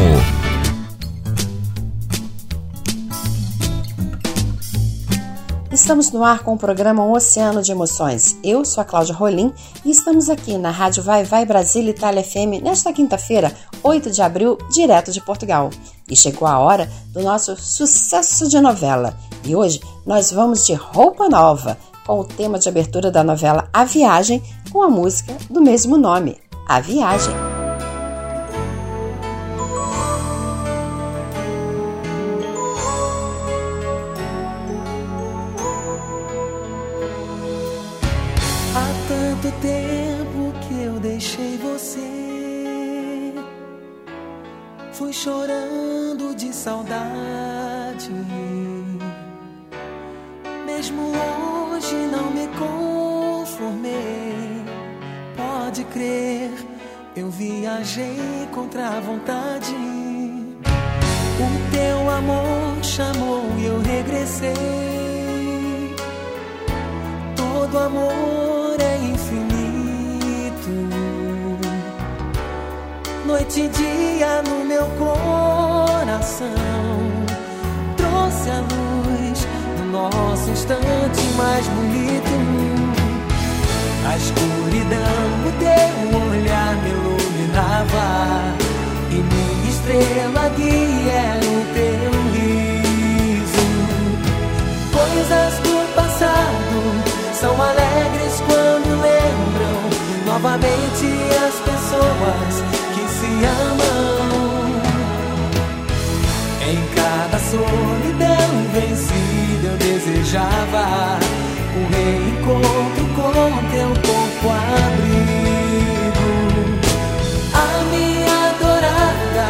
Speaker 3: Estamos no ar com o programa Oceano de Emoções. Eu sou a Cláudia Rolim e estamos aqui na Rádio Vai Vai Brasília Itália FM nesta quinta-feira, 8 de abril, direto de Portugal. E chegou a hora do nosso sucesso de novela. E hoje nós vamos de roupa nova, com o tema de abertura da novela A Viagem, com a música do mesmo nome, A Viagem.
Speaker 23: Há tanto tempo que eu deixei você. Fui chorando de saudade. Hoje não me conformei. Pode crer, eu viajei contra a vontade. O teu amor chamou e eu regressei. Todo amor é infinito. Noite e dia no meu coração. Trouxe a luz nosso instante mais bonito. A escuridão do teu olhar me iluminava. E minha estrela guia era o teu riso. Coisas do passado são alegres quando lembram novamente as pessoas que se amam. Em cada solidão vencida eu desejava um reencontro com teu corpo abrigo. A minha adorada,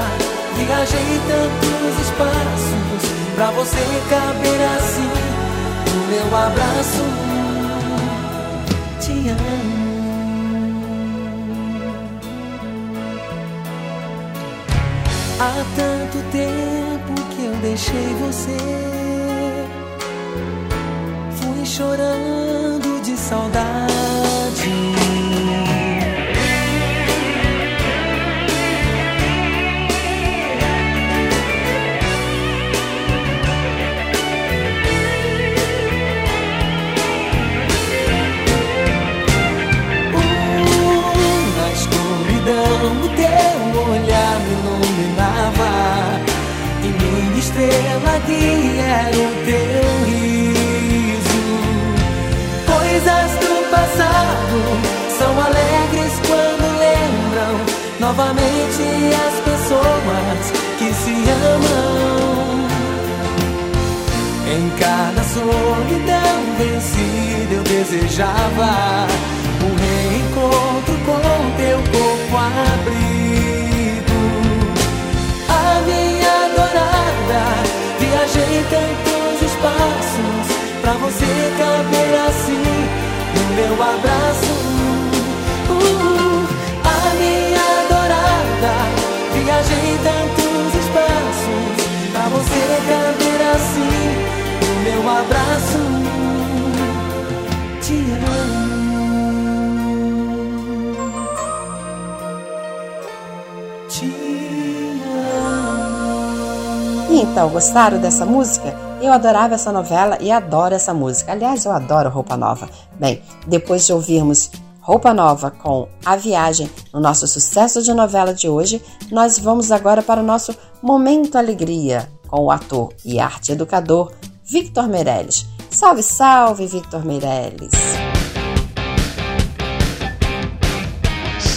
Speaker 23: viajei tantos espaços pra você caber assim no meu abraço. Te amo. Há tanto tempo que eu deixei você. Chorando de saudade. Novamente as pessoas que se amam Em cada solidão vencida eu desejava um reencontro com teu corpo abrigo. A minha adorada, viajei tantos espaços pra você caber assim no meu abraço.
Speaker 3: Então, gostaram dessa música? Eu adorava essa novela e adoro essa música. Aliás, eu adoro Roupa Nova. Bem, depois de ouvirmos Roupa Nova com A Viagem no nosso sucesso de novela de hoje, nós vamos agora para o nosso Momento Alegria com o ator e arte educador Victor Meirelles. Salve, salve, Victor Meirelles!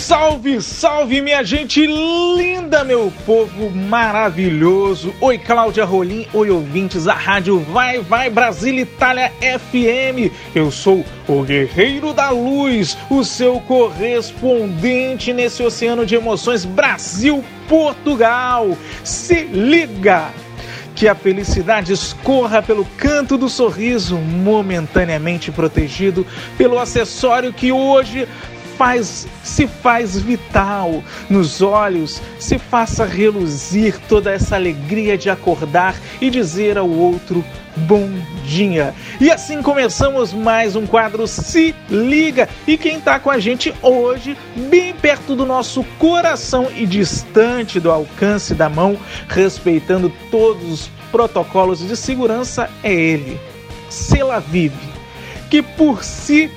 Speaker 24: Salve, salve, minha gente linda, meu povo maravilhoso. Oi, Cláudia Rolim, oi, ouvintes da rádio Vai Vai Brasília Itália FM. Eu sou o Guerreiro da Luz, o seu correspondente nesse oceano de emoções Brasil-Portugal. Se liga! Que a felicidade escorra pelo canto do sorriso, momentaneamente protegido pelo acessório que hoje faz, se faz vital nos olhos, se faça reluzir toda essa alegria de acordar e dizer ao outro bom dia. E assim começamos mais um quadro Se Liga. E quem está com a gente hoje, bem perto do nosso coração e distante do alcance da mão, respeitando todos os protocolos de segurança, é ele, Sela Vive, que por si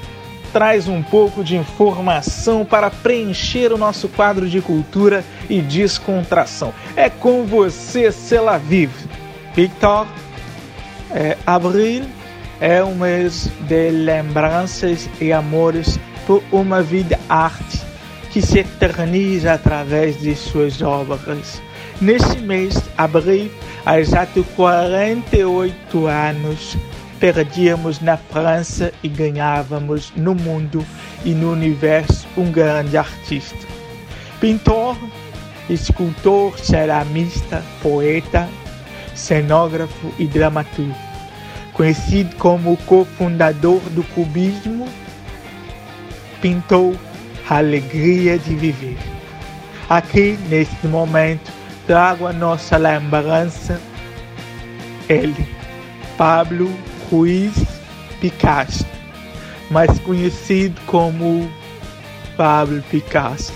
Speaker 24: traz um pouco de informação para preencher o nosso quadro de cultura e descontração. É com você, Sela Vive. Victor, é, abril é um mês de lembranças e amores por uma vida arte que se eterniza através de suas obras. Nesse mês, abril, há exato 48 anos, perdíamos na França e ganhávamos no mundo e no universo um grande artista. Pintor, escultor, ceramista, poeta, cenógrafo e dramaturgo. Conhecido como cofundador do cubismo, pintou a alegria de viver. Aqui, neste momento, trago a nossa lembrança, ele, Pablo Ruiz Picasso, mais conhecido como Pablo Picasso.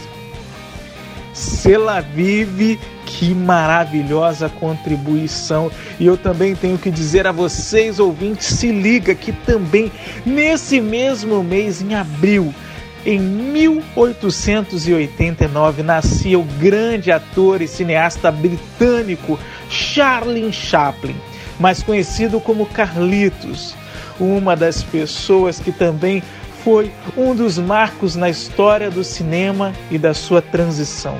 Speaker 24: Se vive, que maravilhosa contribuição. E eu também tenho que dizer a vocês, ouvintes, se liga que também nesse mesmo mês, em abril, em 1889 nascia o grande ator e cineasta britânico Charlie Chaplin mais conhecido como Carlitos, uma das pessoas que também foi um dos marcos na história do cinema e da sua transição.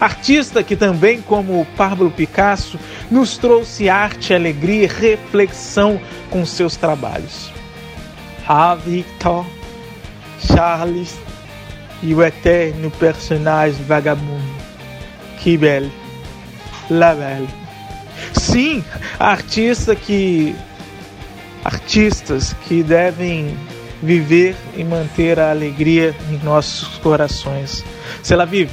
Speaker 24: Artista que também, como Pablo Picasso, nos trouxe arte, alegria e reflexão com seus trabalhos. Victor, Charles e o eterno personagem vagabundo. Que belo, la belle. Sim, artista que artistas que devem viver e manter a alegria em nossos corações. Se ela vive,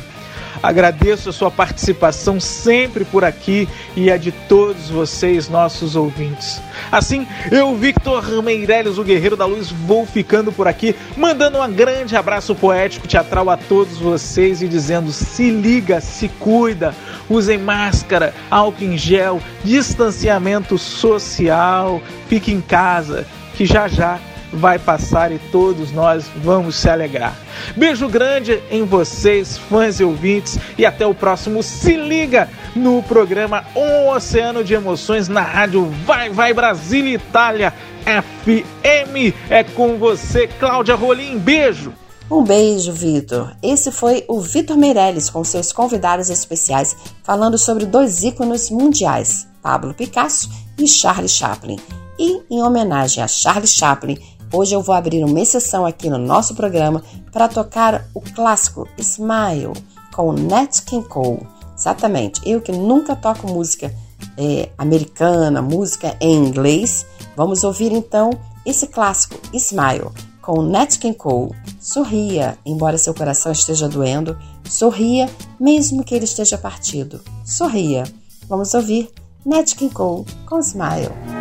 Speaker 24: agradeço a sua participação sempre por aqui e a de todos vocês, nossos ouvintes. Assim, eu, Victor Meirelles, o Guerreiro da Luz, vou ficando por aqui, mandando um grande abraço poético teatral a todos vocês e dizendo: se liga, se cuida, usem máscara, álcool em gel, distanciamento social, fique em casa, que já já vai passar e todos nós vamos se alegrar. Beijo grande em vocês, fãs e ouvintes, e até o próximo Se Liga no programa Um Oceano de Emoções na rádio Vai Vai Brasília Itália FM. É com você, Cláudia Rolim. Beijo!
Speaker 3: Um beijo, Vitor. Esse foi o Vitor Meirelles com seus convidados especiais falando sobre dois ícones mundiais, Pablo Picasso e Charlie Chaplin. E em homenagem a Charlie Chaplin, hoje eu vou abrir uma exceção aqui no nosso programa para tocar o clássico Smile com Nat King Cole. Exatamente, eu que nunca toco música é, americana, música em inglês, vamos ouvir então esse clássico Smile com Nat King Cole. Sorria, embora seu coração esteja doendo. Sorria, mesmo que ele esteja partido. Sorria. Vamos ouvir Nat King Cole com Smile.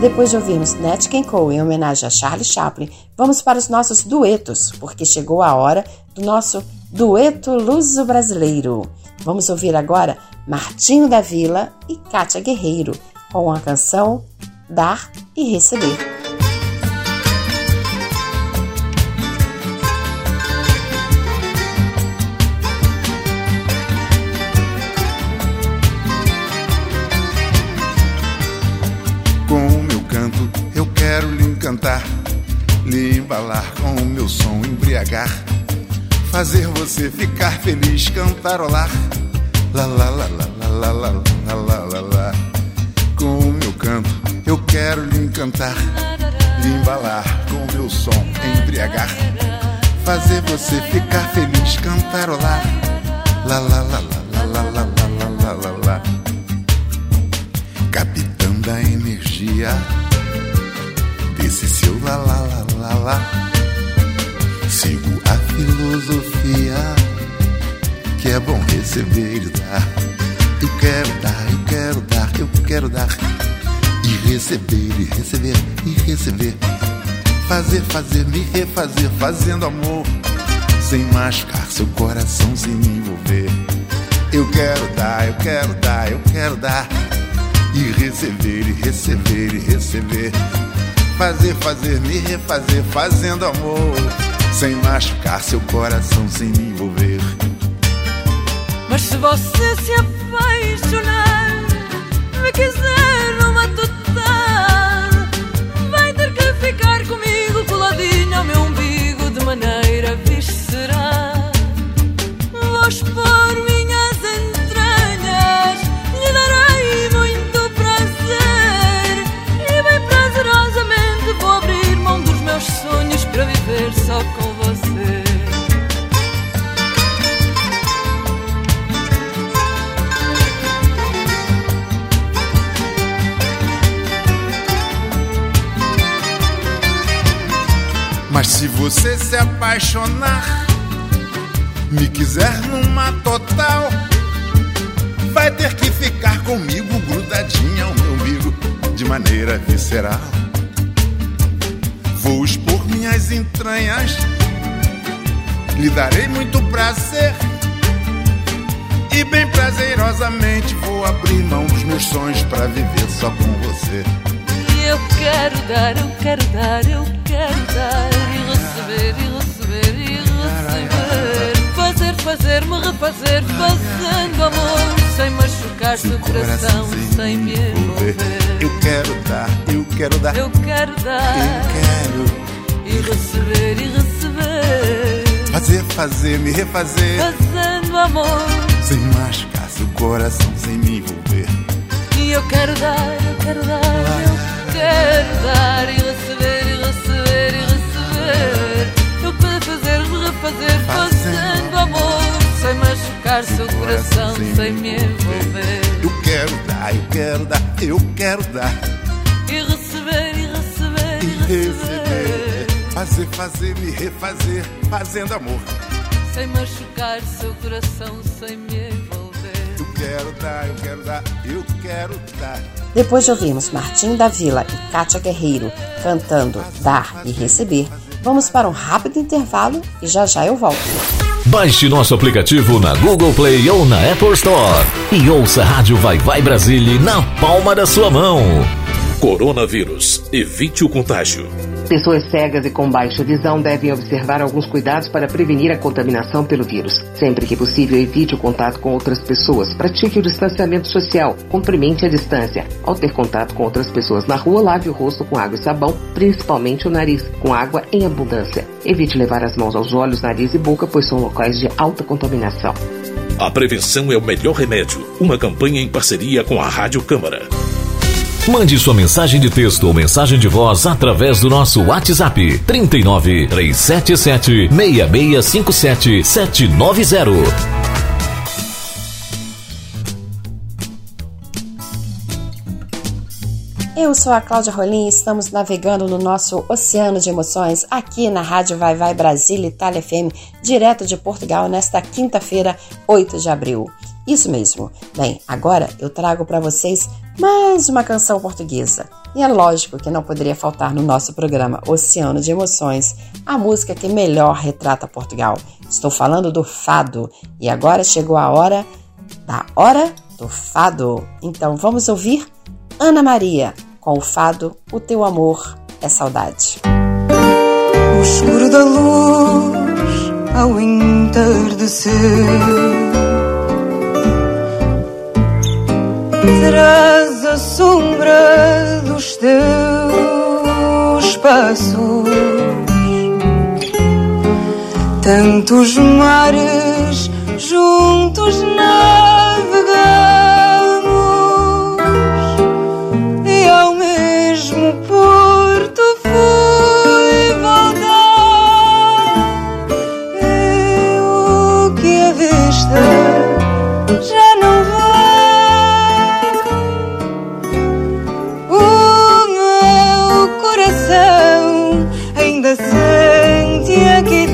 Speaker 3: Depois de ouvirmos Nat King Cole em homenagem a Charlie Chaplin, vamos para os nossos duetos, porque chegou a hora do nosso dueto luso-brasileiro. Vamos ouvir agora Martinho da Vila e Kátia Guerreiro com a canção Dar e Receber.
Speaker 25: Quero lhe embalar com o meu som, embriagar, fazer você ficar feliz, cantarolar. La la la la la la la la la la. Com o meu canto eu quero lhe encantar, lhe embalar com o meu som, embriagar, fazer você ficar feliz, cantarolar. La la la la la la la la la la la. Capitã da energia desse seu lá lá lá lá lá. Sigo a filosofia que é bom receber e dar. Eu quero dar, eu quero dar, eu quero dar. E receber, e receber, e receber. Fazer, fazer, me refazer, fazendo amor. Sem machucar seu coração, sem me envolver. Eu quero dar, eu quero dar, eu quero dar. E receber, e receber, e receber. Fazer, fazer, me refazer, fazendo amor. Sem machucar seu coração, sem me envolver.
Speaker 9: Mas se você se apaixonar, me quiser numa total, vai ter que ficar comigo coladinho ao meu umbigo viver só com você.
Speaker 25: Mas se você se apaixonar, me quiser numa total, vai ter que ficar comigo grudadinha ao meu umbigo de maneira visceral. Vou expor minhas entranhas, lhe darei muito prazer. E bem prazerosamente vou abrir mão dos meus sonhos para viver só com você.
Speaker 18: Eu quero dar, eu quero dar, eu quero dar e receber, e Fazer, fazer, me refazer, fazendo amor, sem machucar seu coração, sem me envolver.
Speaker 25: Eu quero dar, eu quero dar,
Speaker 18: Eu quero dar,
Speaker 25: eu quero
Speaker 18: e receber, e receber.
Speaker 25: fazer, fazer, me refazer.
Speaker 18: Fazendo amor,
Speaker 25: Sem machucar seu coração, sem me envolver.
Speaker 18: e eu quero dar, eu quero dar, eu quero dar e receber, e receber, e receber. Eu quero fazer, me refazer, machucar seu coração, sem me envolver.
Speaker 25: Eu quero dar, eu quero dar, eu quero dar
Speaker 18: E receber, e receber,
Speaker 25: e
Speaker 18: receber.
Speaker 25: receber. Fazer, fazer, me refazer, fazendo amor.
Speaker 18: Sem machucar seu coração, sem me envolver.
Speaker 25: Eu quero dar, eu quero dar, eu quero dar.
Speaker 3: Depois de ouvirmos Martim da Vila e Kátia Guerreiro cantando Dar e Receber, vamos para um rápido intervalo e já já eu volto.
Speaker 1: Baixe nosso aplicativo na Google Play ou na Apple Store e ouça a Rádio Vai Vai Brasília na palma da sua mão. Coronavírus. Evite o contágio.
Speaker 22: Pessoas cegas e com baixa visão devem observar alguns cuidados para prevenir a contaminação pelo vírus. Sempre que possível, evite o contato com outras pessoas. Pratique o distanciamento social. Cumprimente a distância. Ao ter contato com outras pessoas na rua, lave o rosto com água e sabão, principalmente o nariz, com água em abundância. Evite levar as mãos aos olhos, nariz e boca, pois são locais de alta contaminação.
Speaker 1: A prevenção é o melhor remédio. Uma campanha em parceria com a Rádio Câmara. Mande sua mensagem de texto ou mensagem de voz através do nosso WhatsApp 39 377 6657 790.
Speaker 3: Eu sou a Cláudia Rolim e estamos navegando no nosso oceano de emoções aqui na Rádio Vai Vai Brasília Itália FM, direto de Portugal, nesta quinta-feira, 8 de abril. Isso mesmo. Bem, agora eu trago para vocês mais uma canção portuguesa. E é lógico que não poderia faltar no nosso programa Oceano de Emoções a música que melhor retrata Portugal. Estou falando do fado. E agora chegou a hora da hora do fado. Então vamos ouvir Ana Maria com o fado O Teu Amor é Saudade.
Speaker 26: O escuro da luz ao entardecer Traz a sombra dos teus passos. Tantos mares juntos navegamos ainda sente aqui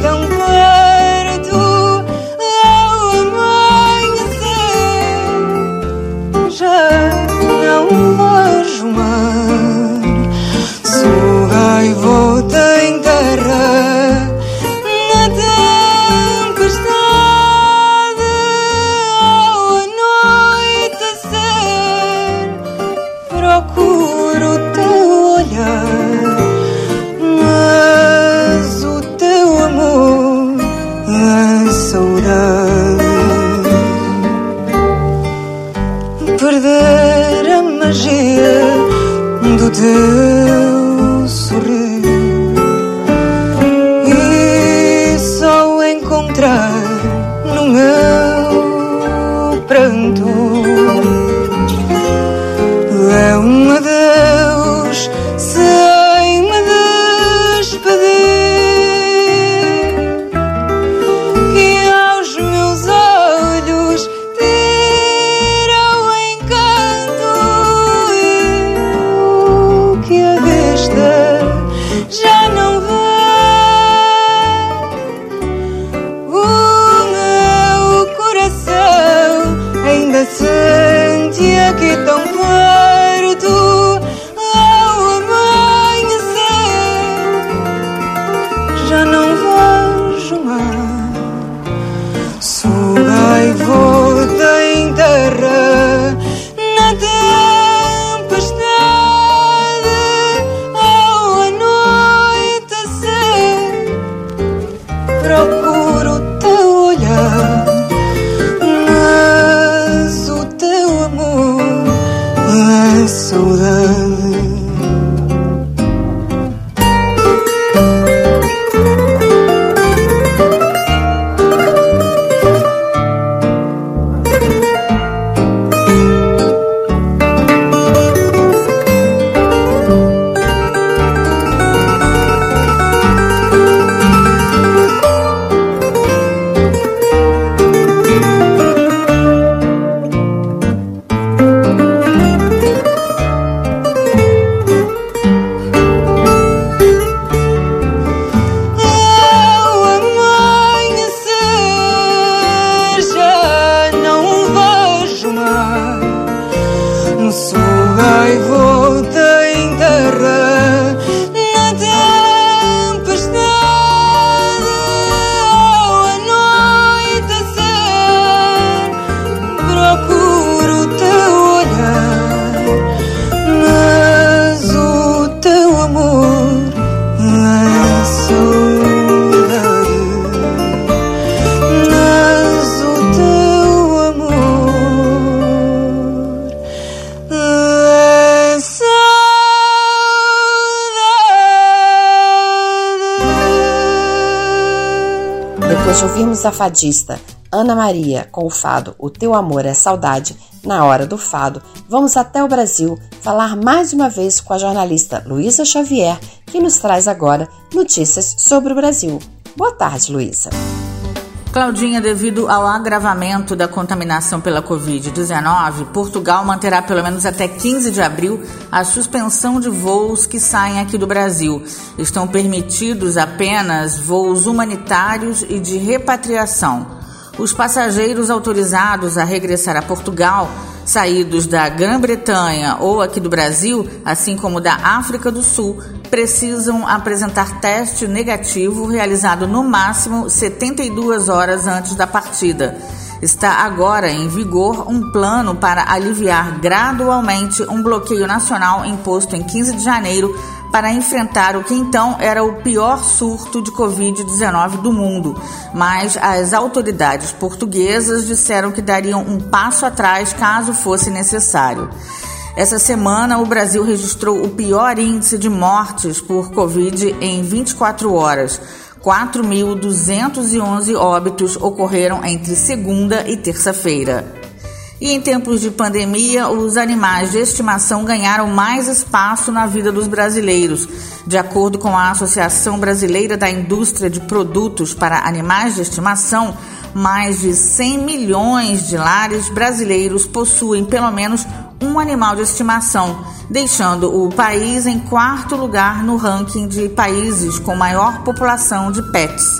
Speaker 3: a fadista Ana Maria com o fado O Teu Amor é Saudade, na hora do fado, vamos até o Brasil falar mais uma vez com a jornalista Luísa Xavier, que nos traz agora notícias sobre o Brasil. Boa tarde, Luísa.
Speaker 8: Claudinha, devido ao agravamento da contaminação pela Covid-19, Portugal manterá pelo menos até 15 de abril a suspensão de voos que saem aqui do Brasil. Estão permitidos apenas voos humanitários e de repatriação. Os passageiros autorizados a regressar a Portugal saídos da Grã-Bretanha ou aqui do Brasil, assim como da África do Sul, precisam apresentar teste negativo realizado no máximo 72 horas antes da partida. Está agora em vigor um plano para aliviar gradualmente um bloqueio nacional imposto em 15 de janeiro para enfrentar o que então era o pior surto de Covid-19 do mundo, mas as autoridades portuguesas disseram que dariam um passo atrás caso fosse necessário. Essa semana, o Brasil registrou o pior índice de mortes por Covid em 24 horas. 4.211 óbitos ocorreram entre segunda e terça-feira. E em tempos de pandemia, os animais de estimação ganharam mais espaço na vida dos brasileiros. De acordo com a Associação Brasileira da Indústria de Produtos para Animais de Estimação, mais de 100 milhões de lares brasileiros possuem pelo menos um animal de estimação, deixando o país em quarto lugar no ranking de países com maior população de pets.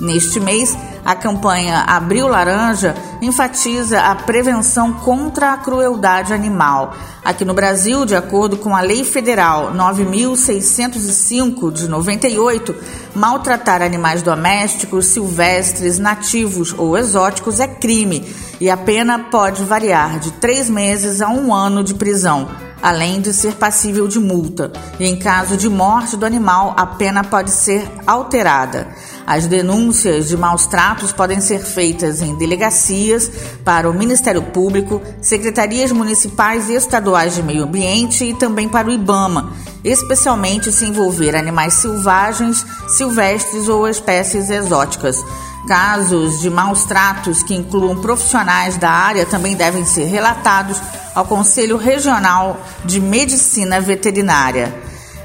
Speaker 8: Neste mês, a campanha Abril Laranja enfatiza a prevenção contra a crueldade animal. Aqui no Brasil, de acordo com a Lei Federal 9605 de 98, maltratar animais domésticos, silvestres, nativos ou exóticos é crime e a pena pode variar de três meses a um ano de prisão além de ser passível de multa. E em caso de morte do animal, a pena pode ser alterada. As denúncias de maus tratos podem ser feitas em delegacias, para o Ministério Público, secretarias municipais e estaduais de meio ambiente e também para o IBAMA, especialmente se envolver animais selvagens, silvestres ou espécies exóticas. Casos de maus tratos que incluam profissionais da área também devem ser relatados ao Conselho Regional de Medicina Veterinária.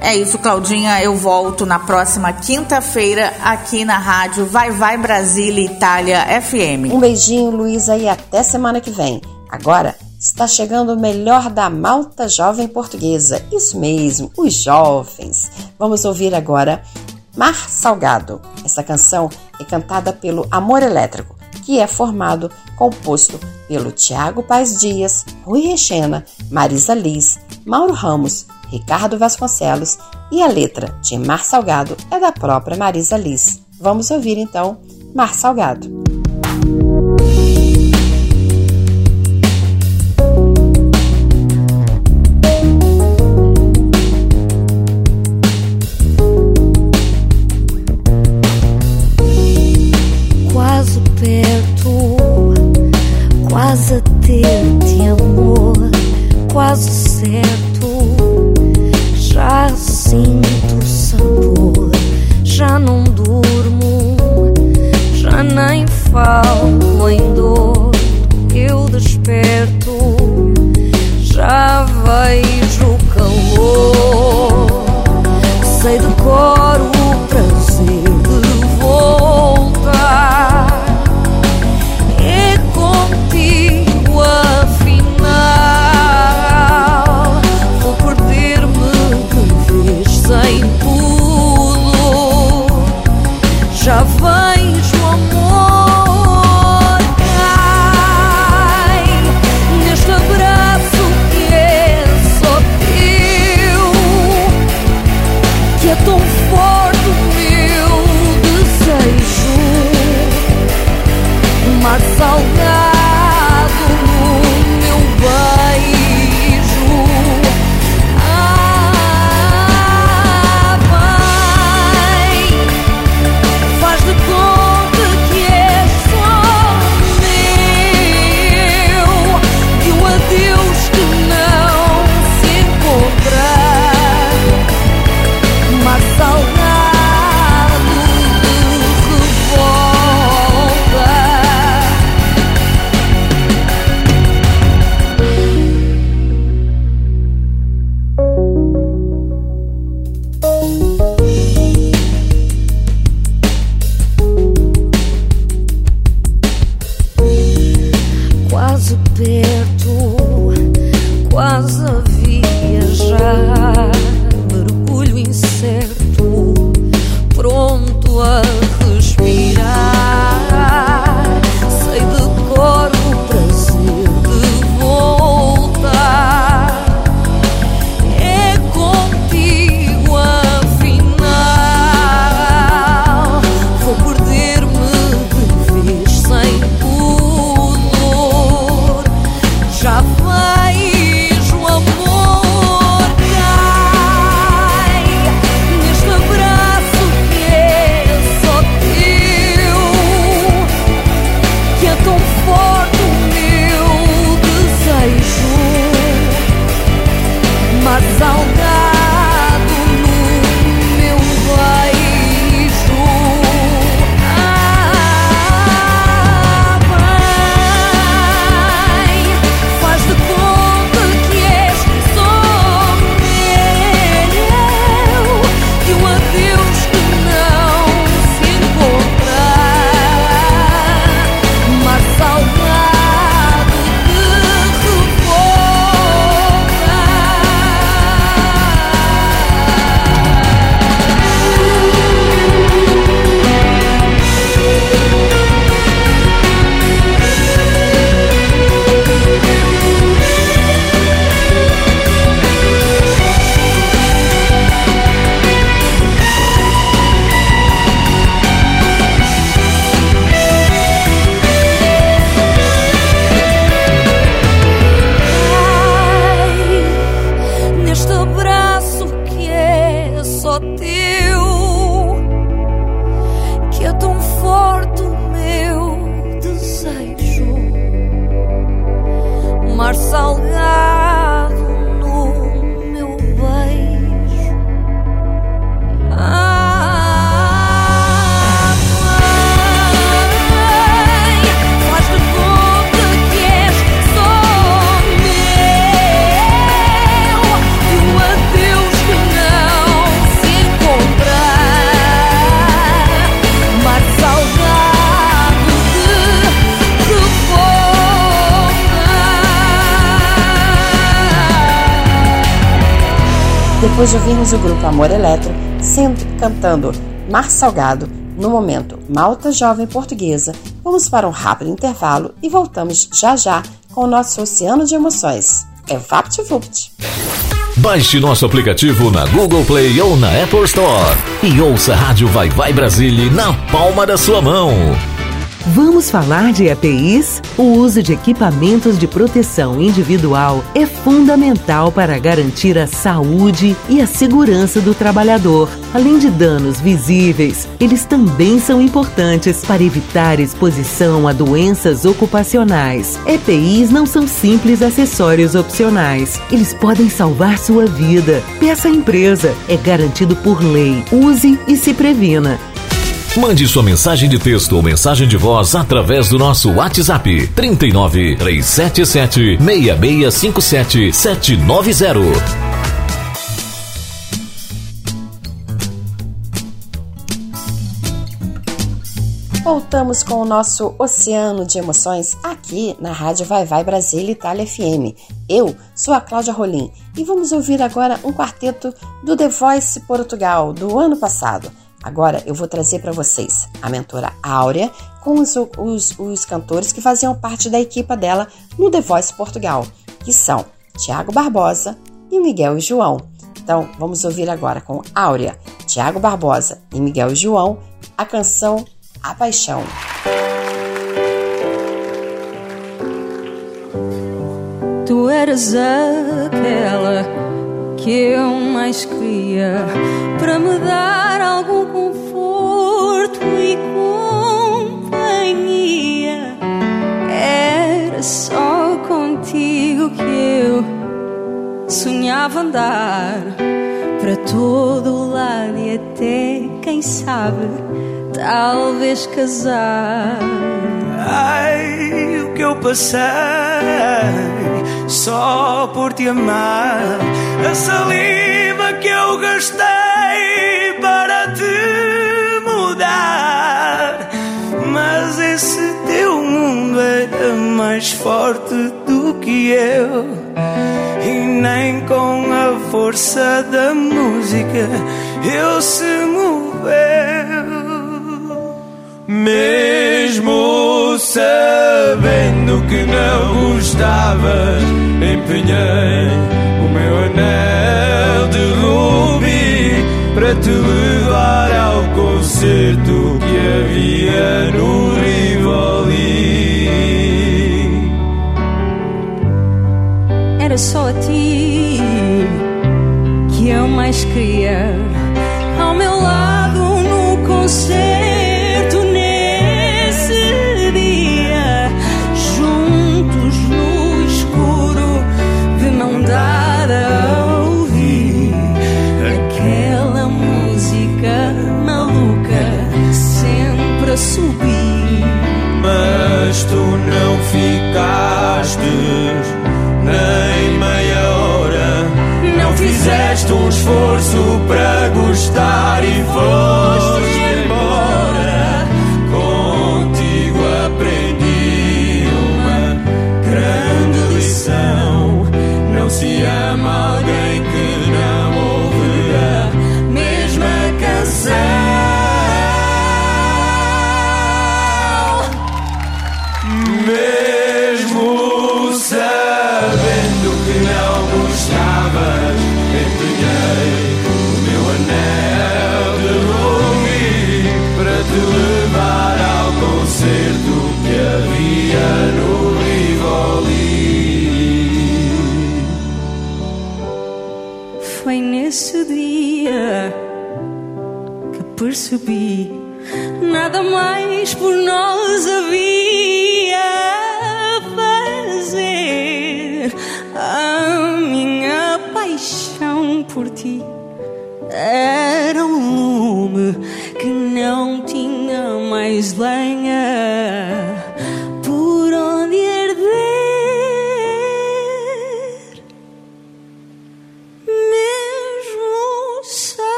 Speaker 8: É isso, Claudinha. Eu volto na próxima quinta-feira aqui na rádio Vai Vai Brasília Itália FM.
Speaker 3: Um beijinho, Luísa, e até semana que vem. Agora está chegando o melhor da malta jovem portuguesa. Isso mesmo, os jovens. Vamos ouvir agora Mar Salgado. Essa canção é cantada pelo Amor Elétrico, que é formado, composto pelo Tiago Paz Dias, Rui Rechena, Marisa Liz, Mauro Ramos, Ricardo Vasconcelos e a letra de Mar Salgado é da própria Marisa Liz. Vamos ouvir então Mar Salgado.
Speaker 27: já não dura.
Speaker 3: Depois de ouvirmos o grupo Amor Eletro sempre cantando Mar Salgado, no momento Malta Jovem Portuguesa, vamos para um rápido intervalo e voltamos já já com o nosso oceano de emoções. É VaptVupt!
Speaker 1: Baixe nosso aplicativo na Google Play ou na Apple Store e ouça a Rádio Vai Vai Brasília na palma da sua mão.
Speaker 10: Vamos falar de EPIs? O uso de equipamentos de proteção individual é fundamental para garantir a saúde e a segurança do trabalhador. Além de danos visíveis, eles também são importantes para evitar exposição a doenças ocupacionais. EPIs não são simples acessórios opcionais. Eles podem salvar sua vida. Peça à empresa. É garantido por lei. Use e se previna.
Speaker 1: Mande sua mensagem de texto ou mensagem de voz através do nosso WhatsApp 39 377 6657 790.
Speaker 3: Voltamos com o nosso oceano de emoções aqui na Rádio Vai Vai Brasil Itália FM. Eu sou a Cláudia Rolim e vamos ouvir agora um quarteto do The Voice Portugal do ano passado. Agora eu vou trazer para vocês a mentora Áurea com os, os, os cantores que faziam parte da equipa dela no The Voice Portugal, que são Tiago Barbosa e Miguel e João. Então vamos ouvir agora com Áurea, Tiago Barbosa e Miguel e João a canção A Paixão.
Speaker 18: Tu eras aquela que eu mais queria para me dar algum conforto e companhia. Era só contigo que eu sonhava andar para todo lado e até, quem sabe, talvez casar.
Speaker 23: Ai, o que eu passei só por te amar. A saliva que eu gastei para te mudar. Mas esse teu mundo era mais forte do que eu. E nem com a força da música eu se moveu.
Speaker 28: Mesmo sabendo que não gostavas, empenhei o meu anel de rubi para te levar ao concerto que havia no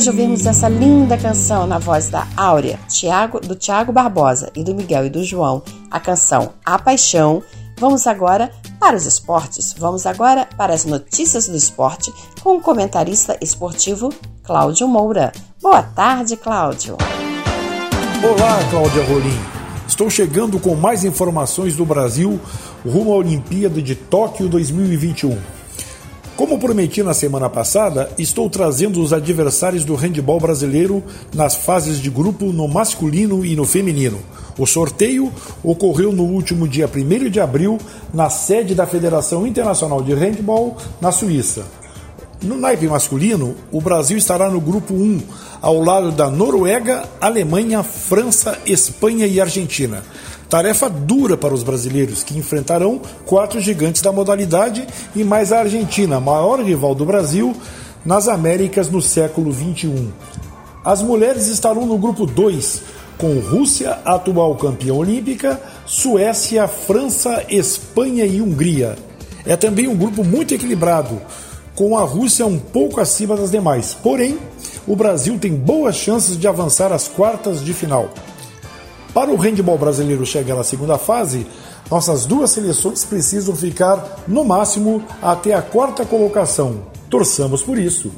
Speaker 3: Depois de ouvirmos essa linda canção na voz da Áurea, Thiago, do Tiago Barbosa e do Miguel e do João, a canção A Paixão, vamos agora para os esportes. Vamos agora para as notícias do esporte com o comentarista esportivo Cláudio Moura. Boa tarde, Cláudio.
Speaker 29: Olá, Cláudia Rolim. Estou chegando com mais informações do Brasil rumo à Olimpíada de Tóquio 2021. Como prometi na semana passada, estou trazendo os adversários do handebol brasileiro nas fases de grupo no masculino e no feminino. O sorteio ocorreu no último dia 1 de abril na sede da Federação Internacional de Handball, na Suíça. No naipe masculino, o Brasil estará no grupo 1, ao lado da Noruega, Alemanha, França, Espanha e Argentina. Tarefa dura para os brasileiros, que enfrentarão quatro gigantes da modalidade e mais a Argentina, maior rival do Brasil nas Américas no século XXI. As mulheres estarão no grupo 2, com Rússia, atual campeã olímpica, Suécia, França, Espanha e Hungria. É também um grupo muito equilibrado, com a Rússia um pouco acima das demais. Porém, o Brasil tem boas chances de avançar às quartas de final. Para o handebol brasileiro chegar à segunda fase, nossas duas seleções precisam ficar, no máximo, até a quarta colocação. Torçamos por isso.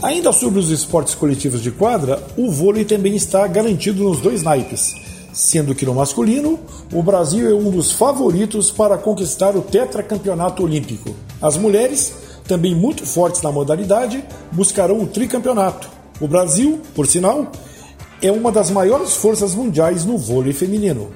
Speaker 29: Ainda sobre os esportes coletivos de quadra, o vôlei também está garantido nos dois naipes, sendo que no masculino, o Brasil é um dos favoritos para conquistar o tetracampeonato olímpico. As mulheres também muito fortes na modalidade, buscarão o tricampeonato. O Brasil, por sinal, é uma das maiores forças mundiais no vôlei feminino.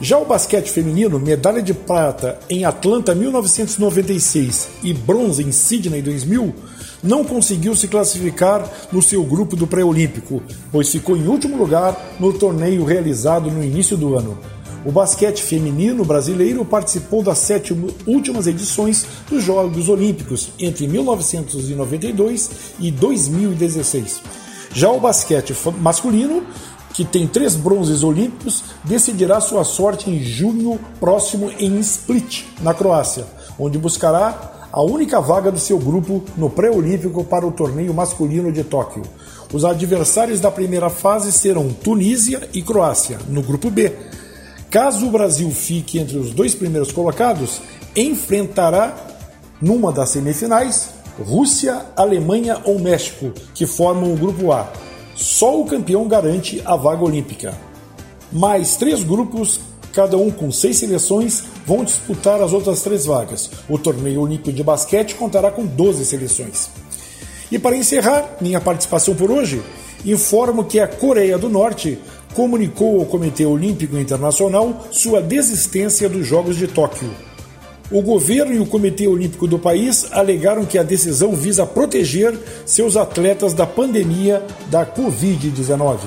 Speaker 29: Já o basquete feminino, medalha de prata em Atlanta 1996 e bronze em Sydney 2000, não conseguiu se classificar no seu grupo do pré-olímpico, pois ficou em último lugar no torneio realizado no início do ano. O basquete feminino brasileiro participou das sete últimas edições dos Jogos Olímpicos entre 1992 e 2016. Já o basquete masculino, que tem três bronzes olímpicos, decidirá sua sorte em junho próximo em Split, na Croácia, onde buscará a única vaga do seu grupo no pré-olímpico para o torneio masculino de Tóquio. Os adversários da primeira fase serão Tunísia e Croácia, no grupo B. Caso o Brasil fique entre os dois primeiros colocados, enfrentará, numa das semifinais, Rússia, Alemanha ou México, que formam o grupo A. Só o campeão garante a vaga olímpica. Mais três grupos, cada um com seis seleções, vão disputar as outras três vagas. O torneio olímpico de basquete contará com 12 seleções. E para encerrar minha participação por hoje, informo que a Coreia do Norte comunicou ao Comitê Olímpico Internacional sua desistência dos Jogos de Tóquio. O governo e o Comitê Olímpico do país alegaram que a decisão visa proteger seus atletas da pandemia da Covid-19.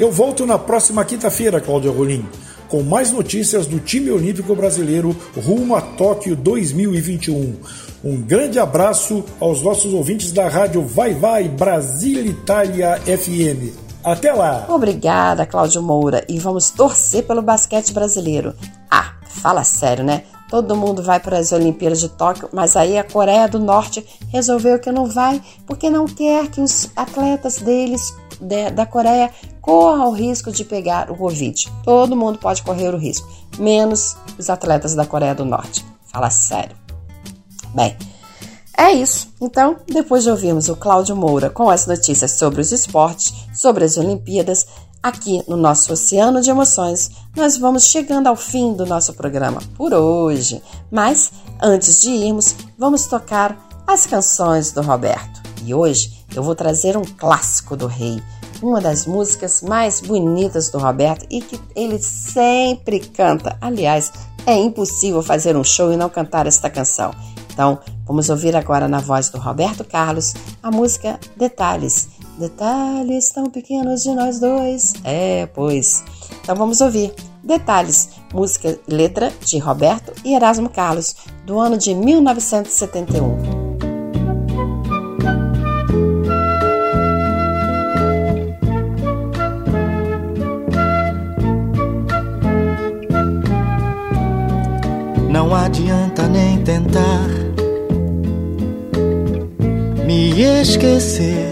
Speaker 29: Eu volto na próxima quinta-feira, Cláudia Rolim, com mais notícias do time olímpico brasileiro rumo a Tóquio 2021. Um grande abraço aos nossos ouvintes da rádio Vai Vai Brasil Itália FM. Até lá!
Speaker 3: Obrigada, Cláudio Moura. E vamos torcer pelo basquete brasileiro. Ah, fala sério, né? Todo mundo vai para as Olimpíadas de Tóquio, mas aí a Coreia do Norte resolveu que não vai porque não quer que os atletas deles de, da Coreia corram o risco de pegar o Covid. Todo mundo pode correr o risco, menos os atletas da Coreia do Norte. Fala sério. Bem, é isso. Então, depois de ouvirmos o Cláudio Moura com as notícias sobre os esportes, sobre as Olimpíadas, aqui no nosso Oceano de Emoções, nós vamos chegando ao fim do nosso programa por hoje. Mas, antes de irmos, vamos tocar as canções do Roberto. E hoje eu vou trazer um clássico do rei, uma das músicas mais bonitas do Roberto e que ele sempre canta. Aliás, é impossível fazer um show e não cantar esta canção. Então, vamos ouvir agora na voz do Roberto Carlos a música Detalhes. Detalhes tão pequenos de nós dois. É, pois. Então vamos ouvir. Detalhes, música letra de Roberto e Erasmo Carlos, do ano de 1971.
Speaker 4: Não adianta nem tentar me esquecer.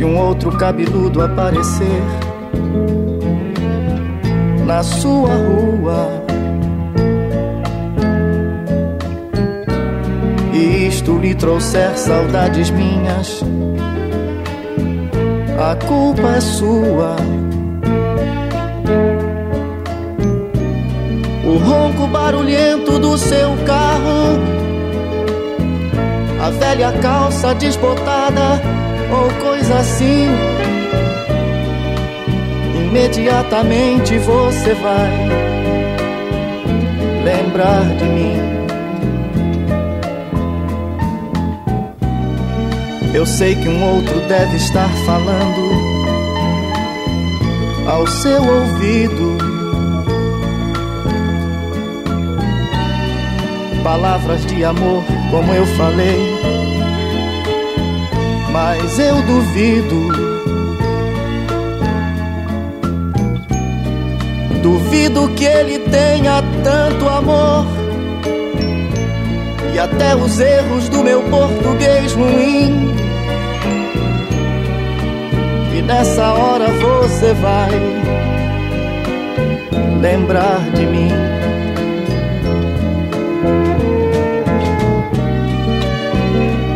Speaker 4: Se um outro cabeludo aparecer na sua rua. E isto lhe trouxer saudades minhas, a culpa é sua. O ronco barulhento do seu carro, a velha calça desbotada ou coisa assim. Imediatamente você vai lembrar de mim. Eu sei que um outro deve estar falando ao seu ouvido. Palavras de amor, como eu falei, mas eu duvido. Duvido que ele tenha tanto amor. E até os erros do meu português ruim. E nessa hora você vai lembrar de mim.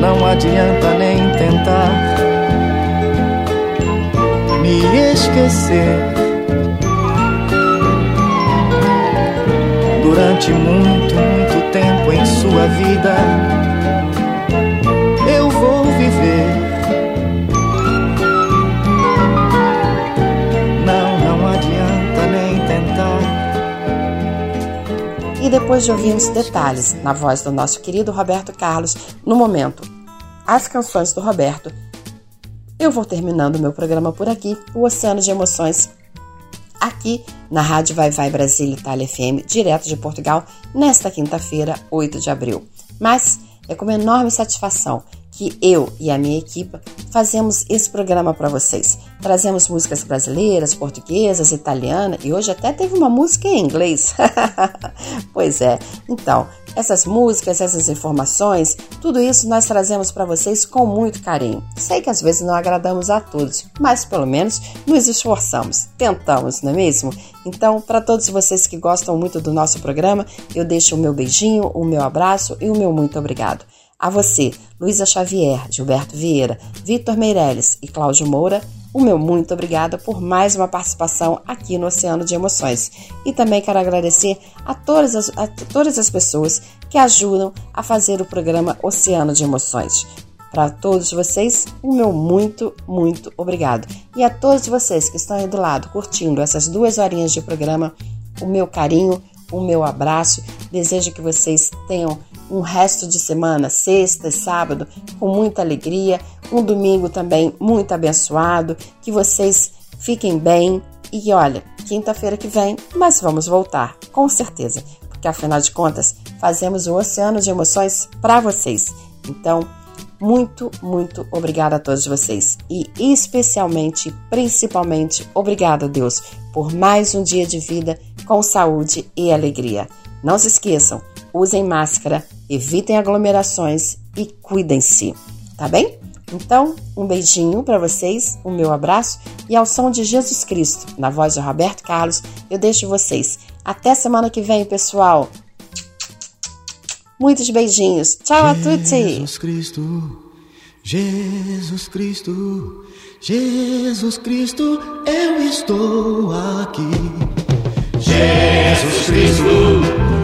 Speaker 4: Não adianta nem tentar me esquecer. Durante muito, muito tempo em sua vida, eu vou viver. Não, não adianta nem tentar.
Speaker 3: E depois de ouvirmos detalhes na voz do nosso querido Roberto Carlos, no momento, as canções do Roberto eu vou terminando meu programa por aqui, o Oceano de Emoções, aqui na Rádio Vai Vai Brasil Itália FM, direto de Portugal, nesta quinta-feira, 8 de abril. Mas é com enorme satisfação que eu e a minha equipe fazemos esse programa para vocês. Trazemos músicas brasileiras, portuguesas, italianas e hoje até teve uma música em inglês. pois é, então Essas músicas, essas informações, tudo isso nós trazemos para vocês com muito carinho. Sei que às vezes não agradamos a todos, mas pelo menos nos esforçamos, tentamos, não é mesmo? Então, para todos vocês que gostam muito do nosso programa, eu deixo o meu beijinho, o meu abraço e o meu muito obrigado. A você, Luísa Xavier, Gilberto Vieira, Vitor Meirelles e Cláudio Moura, o meu muito obrigada por mais uma participação aqui no Oceano de Emoções. E também quero agradecer a todas as, a todas as pessoas que ajudam a fazer o programa Oceano de Emoções. Para todos vocês, o meu muito, muito obrigado. E a todos vocês que estão aí do lado curtindo essas duas horinhas de programa, o meu carinho, o meu abraço. Desejo que vocês tenham um resto de semana, sexta e sábado, com muita alegria, um domingo também muito abençoado, que vocês fiquem bem e olha, quinta-feira que vem nós vamos voltar, com certeza, porque afinal de contas fazemos o oceano de emoções para vocês. Então, muito, muito obrigada a todos vocês e especialmente, principalmente, obrigada, Deus, por mais um dia de vida com saúde e alegria. Não se esqueçam, usem máscara, evitem aglomerações e cuidem-se, tá bem? Então, um beijinho para vocês, o um meu abraço e ao som de Jesus Cristo, na voz de Roberto Carlos, eu deixo vocês. Até semana que vem, pessoal. Muitos beijinhos. Tchau a tutti.
Speaker 4: Jesus Cristo, Jesus Cristo, Jesus Cristo, eu estou aqui. Jesus Cristo,